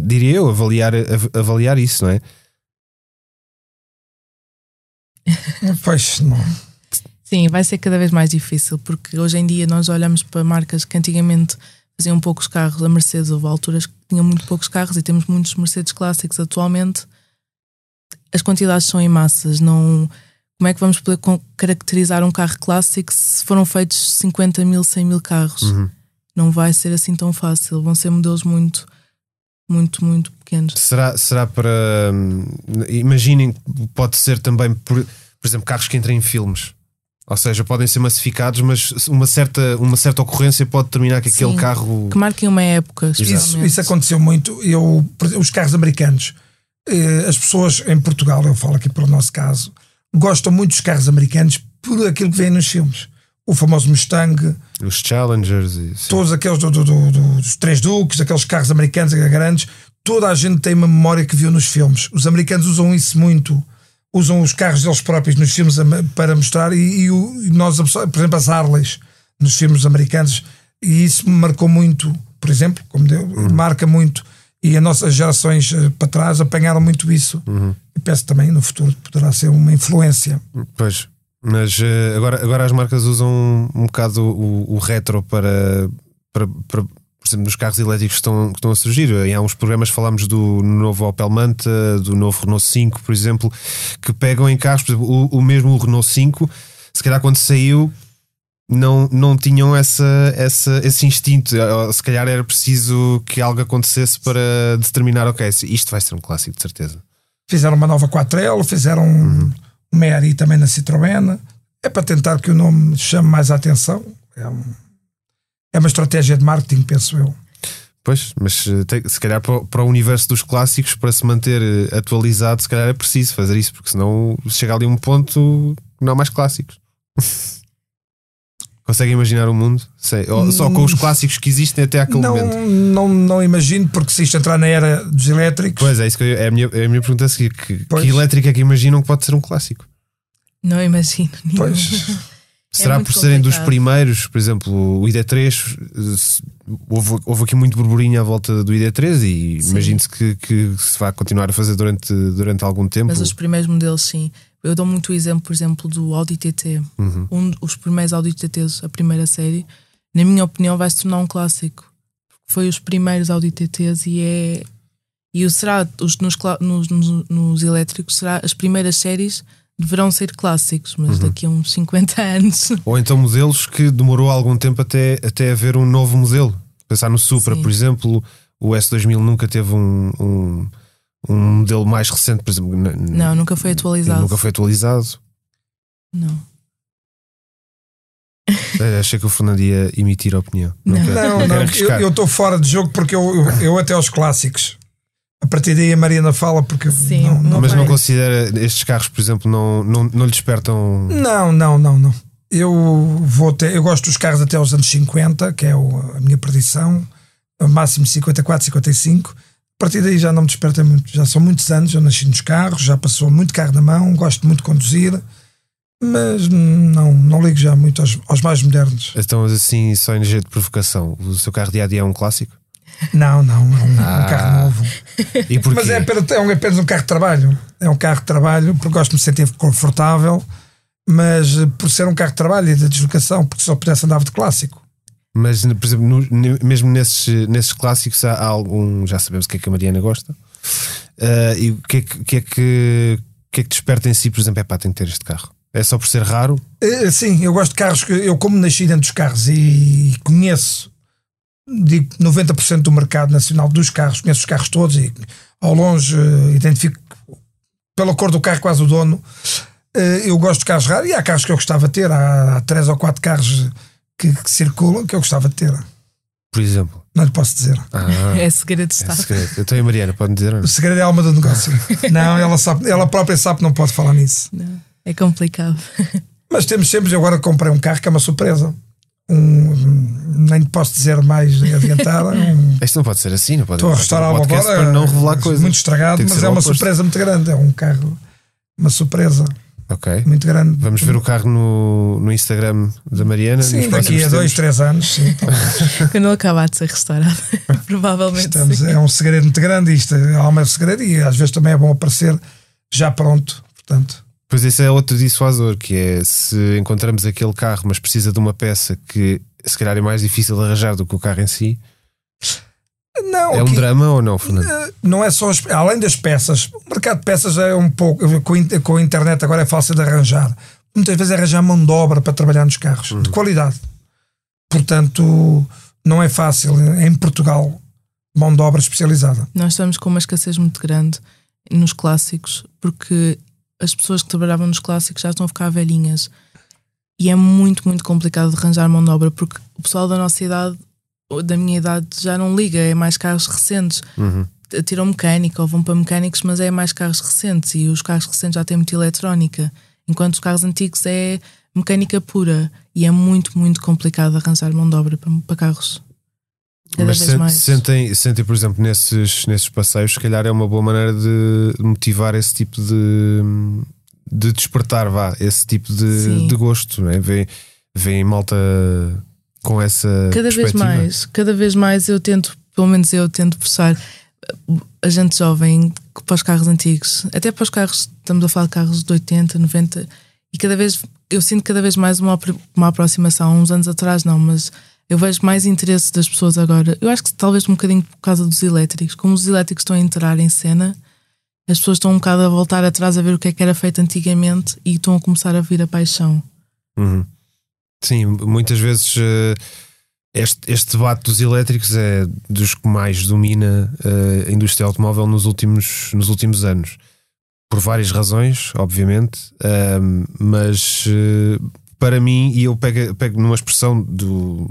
diria eu, avaliar, avaliar isso, não é? (laughs) Pois não. Sim, vai ser cada vez mais difícil, porque hoje em dia nós olhamos para marcas que antigamente faziam poucos carros, a Mercedes houve alturas que tinham muito poucos carros e temos muitos Mercedes clássicos atualmente. As quantidades são em massas, não. Como é que vamos poder caracterizar um carro clássico se foram feitos 50 mil, 100 mil carros? Uhum. Não vai ser assim tão fácil, vão ser modelos muito, muito, muito pequenos. Será, será para. Hum, imaginem, pode ser também, por, por exemplo, carros que entram em filmes. Ou seja, podem ser massificados, mas uma certa, uma certa ocorrência pode determinar que Sim, aquele carro. Que marquem uma época. Isso, isso aconteceu muito. Eu, os carros americanos, eh, as pessoas em Portugal, eu falo aqui para o nosso caso, gostam muito dos carros americanos por aquilo que vem nos filmes. O famoso Mustang, os Challengers, e, todos aqueles do, do, do, dos Três Duques, aqueles carros americanos grandes, toda a gente tem uma memória que viu nos filmes. Os americanos usam isso muito. Usam os carros deles próprios nos filmes para mostrar, e, e, o, e nós, por exemplo, as Harleys nos filmes americanos, e isso me marcou muito, por exemplo, como deu, uhum. marca muito, e as nossas gerações eh, para trás apanharam muito isso. Uhum. E penso também no futuro poderá ser uma influência. Pois, Mas uh, agora, agora as marcas usam um, bocado o, o retro para, para, para, por exemplo, nos carros elétricos que estão, que estão a surgir. Em alguns programas falámos do novo Opel Manta, do novo Renault 5, por exemplo, que pegam em carros, por exemplo, o, o mesmo Renault 5, se calhar quando saiu não, não tinham essa, essa, esse instinto. Se calhar era preciso que algo acontecesse para determinar, ok, isto vai ser um clássico, de certeza. Fizeram uma nova 4L, fizeram uhum. um Meri também na Citroën. É para tentar que o nome chame mais a atenção. É, um, é uma estratégia de marketing, penso eu. Pois, mas eh, se calhar para, o universo dos clássicos, para se manter eh, atualizado, se calhar é preciso fazer isso, porque senão chega ali um ponto que não há mais clássicos. (laughs) Consegue imaginar o mundo? Sei, só com os hum. clássicos que existem até aquele não, momento. Não, não imagino, porque se isto entrar na era dos elétricos. Pois é, isso que eu, é, a minha, é a minha pergunta a seguir: que, que elétrica é que imaginam que pode ser um clássico? Não imagino. Pois. (laughs) Será é por serem dos primeiros, por exemplo, o ID3, houve, houve aqui muito burburinho à volta do ID3 e imagino-se que, que, se vai continuar a fazer durante, durante algum tempo. Mas os primeiros modelos, sim. Eu dou muito o exemplo, por exemplo, do Audi TT. Uhum. Um, os primeiros Audi TTs, a primeira série, na minha opinião, vai se tornar um clássico. Foi os primeiros Audi TTs e é. E o será, os, nos, nos, nos, nos elétricos, será as primeiras séries deverão ser clássicos, mas uhum. daqui a uns 50 (laughs) anos. Ou então modelos que demorou algum tempo até, até haver um novo modelo. Pensar no Supra, Sim. por exemplo, o S2000 nunca teve um, um um modelo mais recente, por exemplo. Não, nunca foi atualizado. Nunca foi atualizado. Não. É, (laughs) achei que o Fernando ia emitir a opinião. Não, não, não, eu estou fora de jogo porque eu, eu, eu, até aos clássicos. A partir daí a Mariana fala porque. Sim, não, não mas não considera estes carros, por exemplo, não, não, não lhe despertam. Não, não, não, não. Eu vou até, eu gosto dos carros até aos anos 50, que é o, a minha perdição, máximo 54, 55 a partir daí já não me desperta muito. Já são muitos anos, eu nasci nos carros, já passou muito carro na mão, gosto muito de conduzir, mas não, não ligo já muito aos, aos mais modernos. Então, assim, só em jeito de provocação, o seu carro dia a dia é um clássico? Não, não, é um, ah. um carro novo. E? Mas é apenas, é apenas um carro de trabalho. É um carro de trabalho, porque gosto de me sentir confortável, mas por ser um carro de trabalho e de deslocação, porque só pudesse andar de clássico. Mas, por exemplo, no, mesmo nesses, nesses clássicos há, algum. Já sabemos o que é que a Mariana gosta. Uh, e o que é que, que, é que, que, é que desperta em si, por exemplo, é para tem que ter este carro? É só por ser raro? Uh, sim, eu gosto de carros que eu, como nasci dentro dos carros e conheço digo 90% do mercado nacional dos carros, conheço os carros todos e ao longe uh, identifico pela cor do carro quase o dono. eu gosto de carros raros e há carros que eu gostava de ter, há, há três ou quatro carros que, que circulam que eu gostava de ter. Por exemplo? Não lhe posso dizer. Ah, é segredo de é Estado. É segredo. Eu tenho a Mariana, pode dizer? O segredo é a alma do negócio. (laughs) não, ela, sabe, ela própria sabe que não pode falar nisso. Não, é complicado. (laughs) Mas temos sempre, eu agora comprei um carro que é uma surpresa. Um, nem posso dizer mais adiantada. (laughs) Um, Isto não pode ser assim, não pode Estou a restaurar agora. Para não revelar coisas. Muito estragado, mas é uma surpresa muito grande. É um carro, uma surpresa. Ok. Muito grande. Vamos ver o carro no, no Instagram da Mariana. Sim, daqui a dois, três anos. Sim, (laughs) Quando ele acabar de ser restaurado, (laughs) provavelmente. Estamos, sim. É um segredo muito grande isto. É alma é segredo e às vezes também é bom aparecer já pronto. Portanto. Pois esse é outro dissuasor, que é se encontramos aquele carro, mas precisa de uma peça que se calhar é mais difícil de arranjar do que o carro em si. Não, é um drama ou não, Fernando? Eh, não é só as, além das peças. O mercado de peças é um pouco com, com a internet agora é fácil de arranjar. Muitas vezes é arranjar mão de obra para trabalhar nos carros uhum. de qualidade. Portanto, não é fácil em Portugal mão de obra especializada. Nós estamos com uma escassez muito grande nos clássicos porque as pessoas que trabalhavam nos clássicos já estão a ficar velhinhas e é muito, muito complicado de arranjar mão de obra porque o pessoal da nossa idade da minha idade já não liga, é mais carros recentes. Uhum. Tiram mecânica ou vão para mecânicos, mas é mais carros recentes e os carros recentes já têm muita eletrónica, enquanto os carros antigos é mecânica pura e é muito, muito complicado arranjar mão de obra para, para carros. Cada mas. Sentem, sentem, por exemplo, nesses, nesses passeios, se calhar é uma boa maneira de motivar esse tipo de, de despertar, vá, esse tipo de, de gosto, não é? Vem, vem malta com essa cada vez mais cada vez mais eu tento pelo menos eu tento forçar a gente jovem para os carros antigos até para os carros estamos a falar de carros de 80 90 e cada vez eu sinto cada vez mais uma, uma aproximação. Há uns anos atrás, não, mas eu vejo mais interesse das pessoas agora. Eu acho que talvez um bocadinho por causa dos elétricos. Como os elétricos estão a entrar em cena, as pessoas estão um bocado a voltar atrás a ver o que é que era feito antigamente e estão a começar a vir a paixão. Uhum. Sim, muitas vezes uh, este, este debate dos elétricos é dos que mais domina uh, a indústria automóvel nos últimos, nos últimos anos. Por várias razões, obviamente, uh, mas para mim, e eu pego, pego numa expressão do,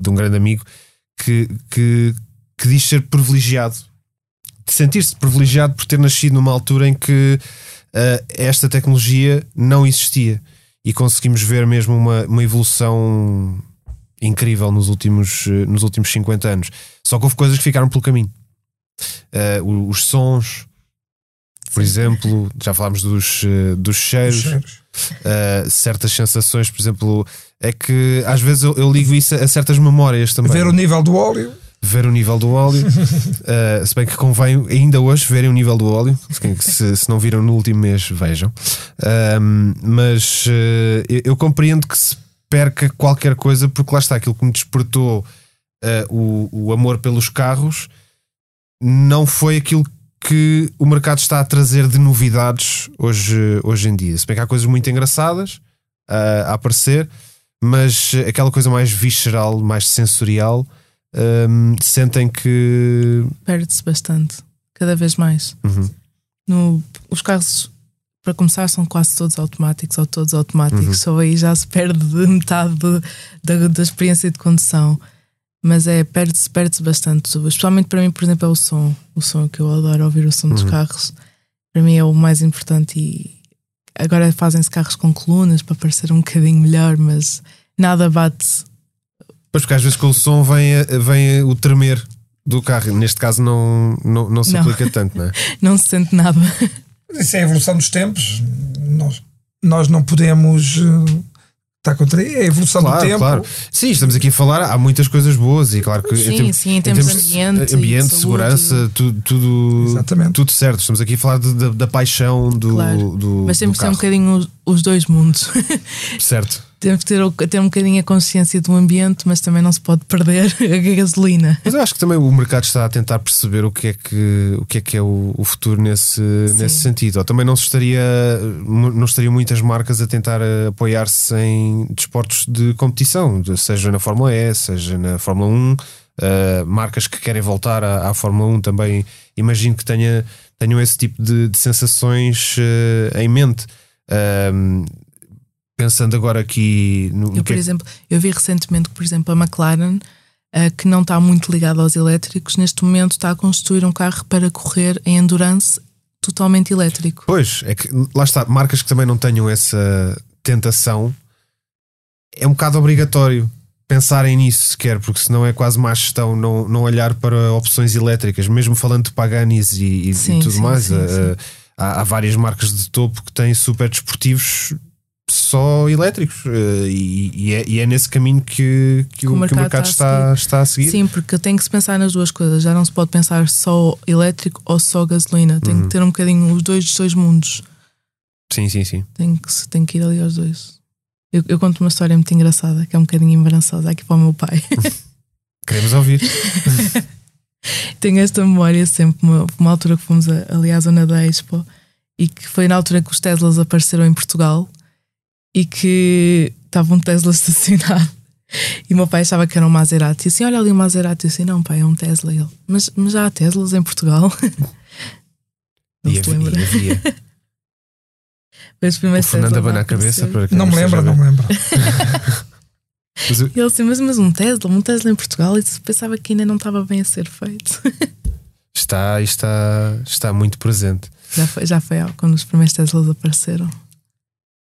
de um grande amigo que, que, que diz ser privilegiado, de sentir-se privilegiado por ter nascido numa altura em que esta tecnologia não existia e conseguimos ver mesmo uma, uma evolução incrível nos últimos, uh, nos últimos 50 anos. Só que houve coisas que ficaram pelo caminho. Uh, os sons, por exemplo, já falámos dos, dos cheiros. cheiros. Uh, certas sensações, por exemplo, é que às vezes eu, eu, ligo isso a certas memórias também. Ver o nível do óleo. Ver o nível do óleo, uh, (laughs) se bem que convém ainda hoje verem o nível do óleo. Se, se não viram no último mês, vejam. Uh, mas eu, eu, compreendo que se perca qualquer coisa, porque lá está aquilo que me despertou o, o amor pelos carros não foi aquilo que o mercado está a trazer de novidades hoje, hoje em dia. Se bem que há coisas muito engraçadas uh, a aparecer, mas aquela coisa mais visceral, mais sensorial, um, sentem que. Perde-se bastante, cada vez mais. Uhum. No, os carros, para começar, são quase todos automáticos ou todos automáticos, uhum. só aí já se perde metade da, da experiência de condução mas é perde-se perde bastante. Especialmente para mim, por exemplo, é o som. O som que eu adoro ouvir o som dos uhum. carros. Para mim é o mais importante e agora fazem-se carros com colunas para parecer um bocadinho melhor, mas nada bate. Pois porque às vezes com o som vem, vem o tremer do carro. Neste caso não, não, não se não. aplica tanto, não é? (laughs) não se sente nada. Isso é a evolução dos tempos. Nós, nós não podemos eh, está contra é a evolução claro, do tempo. Claro. Sim, estamos aqui a falar, há muitas coisas boas e claro que sim, em termos, sim, em termos, em termos de ambiente, ambiente segurança, tudo, tudo, Exatamente. tudo certo. Estamos aqui a falar de, da, da, paixão do, claro. do Mas temos que ter um bocadinho os, os dois mundos. Certo (laughs) temos que ter, ter um bocadinho a consciência do ambiente, mas também não se pode perder (laughs) a gasolina. Mas eu acho que também o mercado está a tentar perceber o que é que, o que, é, que é o, o futuro nesse, nesse sentido. Ou também não estaria, não estariam muitas marcas a tentar apoiar-se em desportos de competição, seja na Fórmula E, seja na Fórmula 1. Uh, eh, marcas que querem voltar à, à, Fórmula 1 também imagino que tenha, tenham esse tipo de, de sensações uh, em mente. Uh, pensando agora aqui no. Eu, por é exemplo, eu vi recentemente que, por exemplo, a McLaren, uh, que não está muito ligada aos elétricos, neste momento está a construir um carro para correr em endurance totalmente elétrico. Pois, é que lá está, marcas que também não tenham essa tentação, é um bocado obrigatório pensarem nisso sequer, porque senão é quase má gestão não, não olhar para opções elétricas, mesmo falando de Paganis e, e, sim, e tudo sim, mais. Sim, uh, há, há, várias marcas de topo que têm super desportivos só elétricos uh, e, e, é, e, é, nesse caminho que, que, o, o, mercado, que o mercado está, a está, a seguir. Sim, porque tem que se pensar nas duas coisas. Já não se pode pensar só elétrico ou só gasolina. Tem uhum. que ter um bocadinho os dois dos dois mundos. Sim, sim, sim. Tem que, tem que ir ali aos dois. Eu, eu conto uma história muito engraçada, que é um bocadinho embaraçosa aqui para o meu pai. (laughs) Queremos ouvir. (laughs) Tenho esta memória sempre, uma, uma altura que fomos a, ali à zona da Expo e que foi na altura que os Teslas apareceram em Portugal e que estava um Tesla estacionado. E o meu pai achava que era um Maserati. E assim, olha ali o Maserati. Eu assim, não, pai, é um Tesla. Ele, mas, mas já há Teslas em Portugal? (laughs) Não e se havia, lembra. Havia. (laughs) Mas o Fernando abana a cabeça para Não me lembro, não me lembro. mas eu... Ele assim, mas, mas um Tesla, um Tesla em Portugal, e pensava que ainda não estava bem a ser feito. está, está, está muito presente. Já foi, já foi quando os primeiros Teslas apareceram.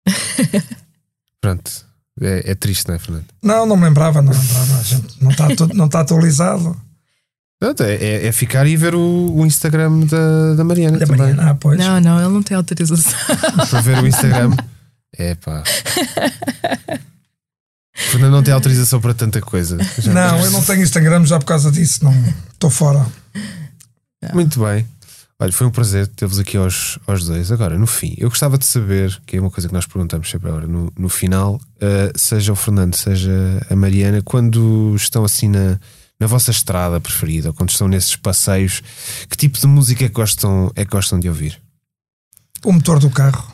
(laughs) Pronto. É, é, triste, não é, Fernando? Não, não me lembrava, não lembrava. Não está, não está atualizado. Pronto, é, é, é, ficar e ver o, o Instagram da, da Mariana. Da também. Mariana, ah, pois. Não, não, ele não tem autorização. (laughs) Para ver o Instagram. É pá. Fernando não tem autorização para tanta coisa. Já não, eu não tenho Instagram já por causa disso. Não estou fora. Muito bem. Olha, foi um prazer ter-vos aqui aos, aos dois. Agora, no fim, eu gostava de saber, que é uma coisa que nós perguntamos sempre agora, no, no final, uh, seja o Fernando, seja a Mariana, quando estão assim na, na vossa estrada preferida, ou quando estão nesses passeios, que tipo de música é que gostam, é que gostam de ouvir? O motor do carro.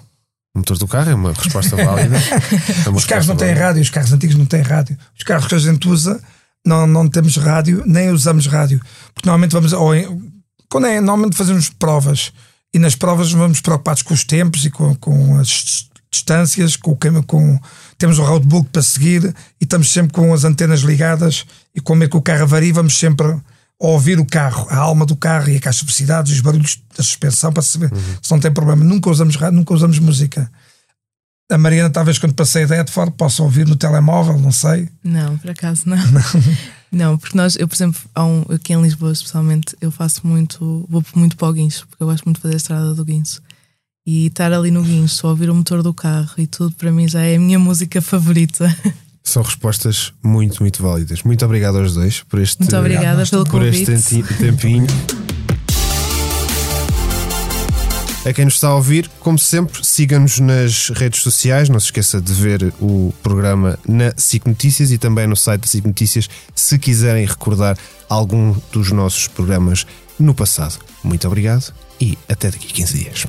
O motor do carro é uma resposta válida. (laughs) É uma os carros não têm rádio, os carros antigos não têm rádio. Os carros que a gente usa não, não temos rádio, nem usamos rádio. Porque normalmente vamos. Ou em, quando é, normalmente fazemos provas e nas provas vamos preocupados com os tempos e com, com as distâncias, com o com temos o roadbook para seguir e estamos sempre com as antenas ligadas e como é que o carro avaria, vamos sempre a ouvir o carro, a alma do carro e a caixa de velocidades, os barulhos da suspensão para saber uhum. se não tem problema. Nunca usamos nunca usamos música. A Mariana, talvez quando passei a Deadford, possa ouvir no telemóvel, não sei. Não, por acaso não. Não, (laughs) não porque nós, eu, por exemplo, um, aqui em Lisboa, especialmente, eu faço muito, vou muito para o guincho, porque eu gosto muito de fazer a estrada do guincho. E estar ali no guincho, ouvir o motor do carro e tudo, para mim já é a minha música favorita. (laughs) São respostas muito, muito válidas. Muito obrigado aos dois por este, muito obrigada pelo por convite. este tempinho. (laughs) A quem nos está a ouvir, como sempre, siga-nos nas redes sociais. Não se esqueça de ver o programa na SIC Notícias e também no site da SIC Notícias se quiserem recordar algum dos nossos programas no passado. Muito obrigado e até daqui a 15 dias.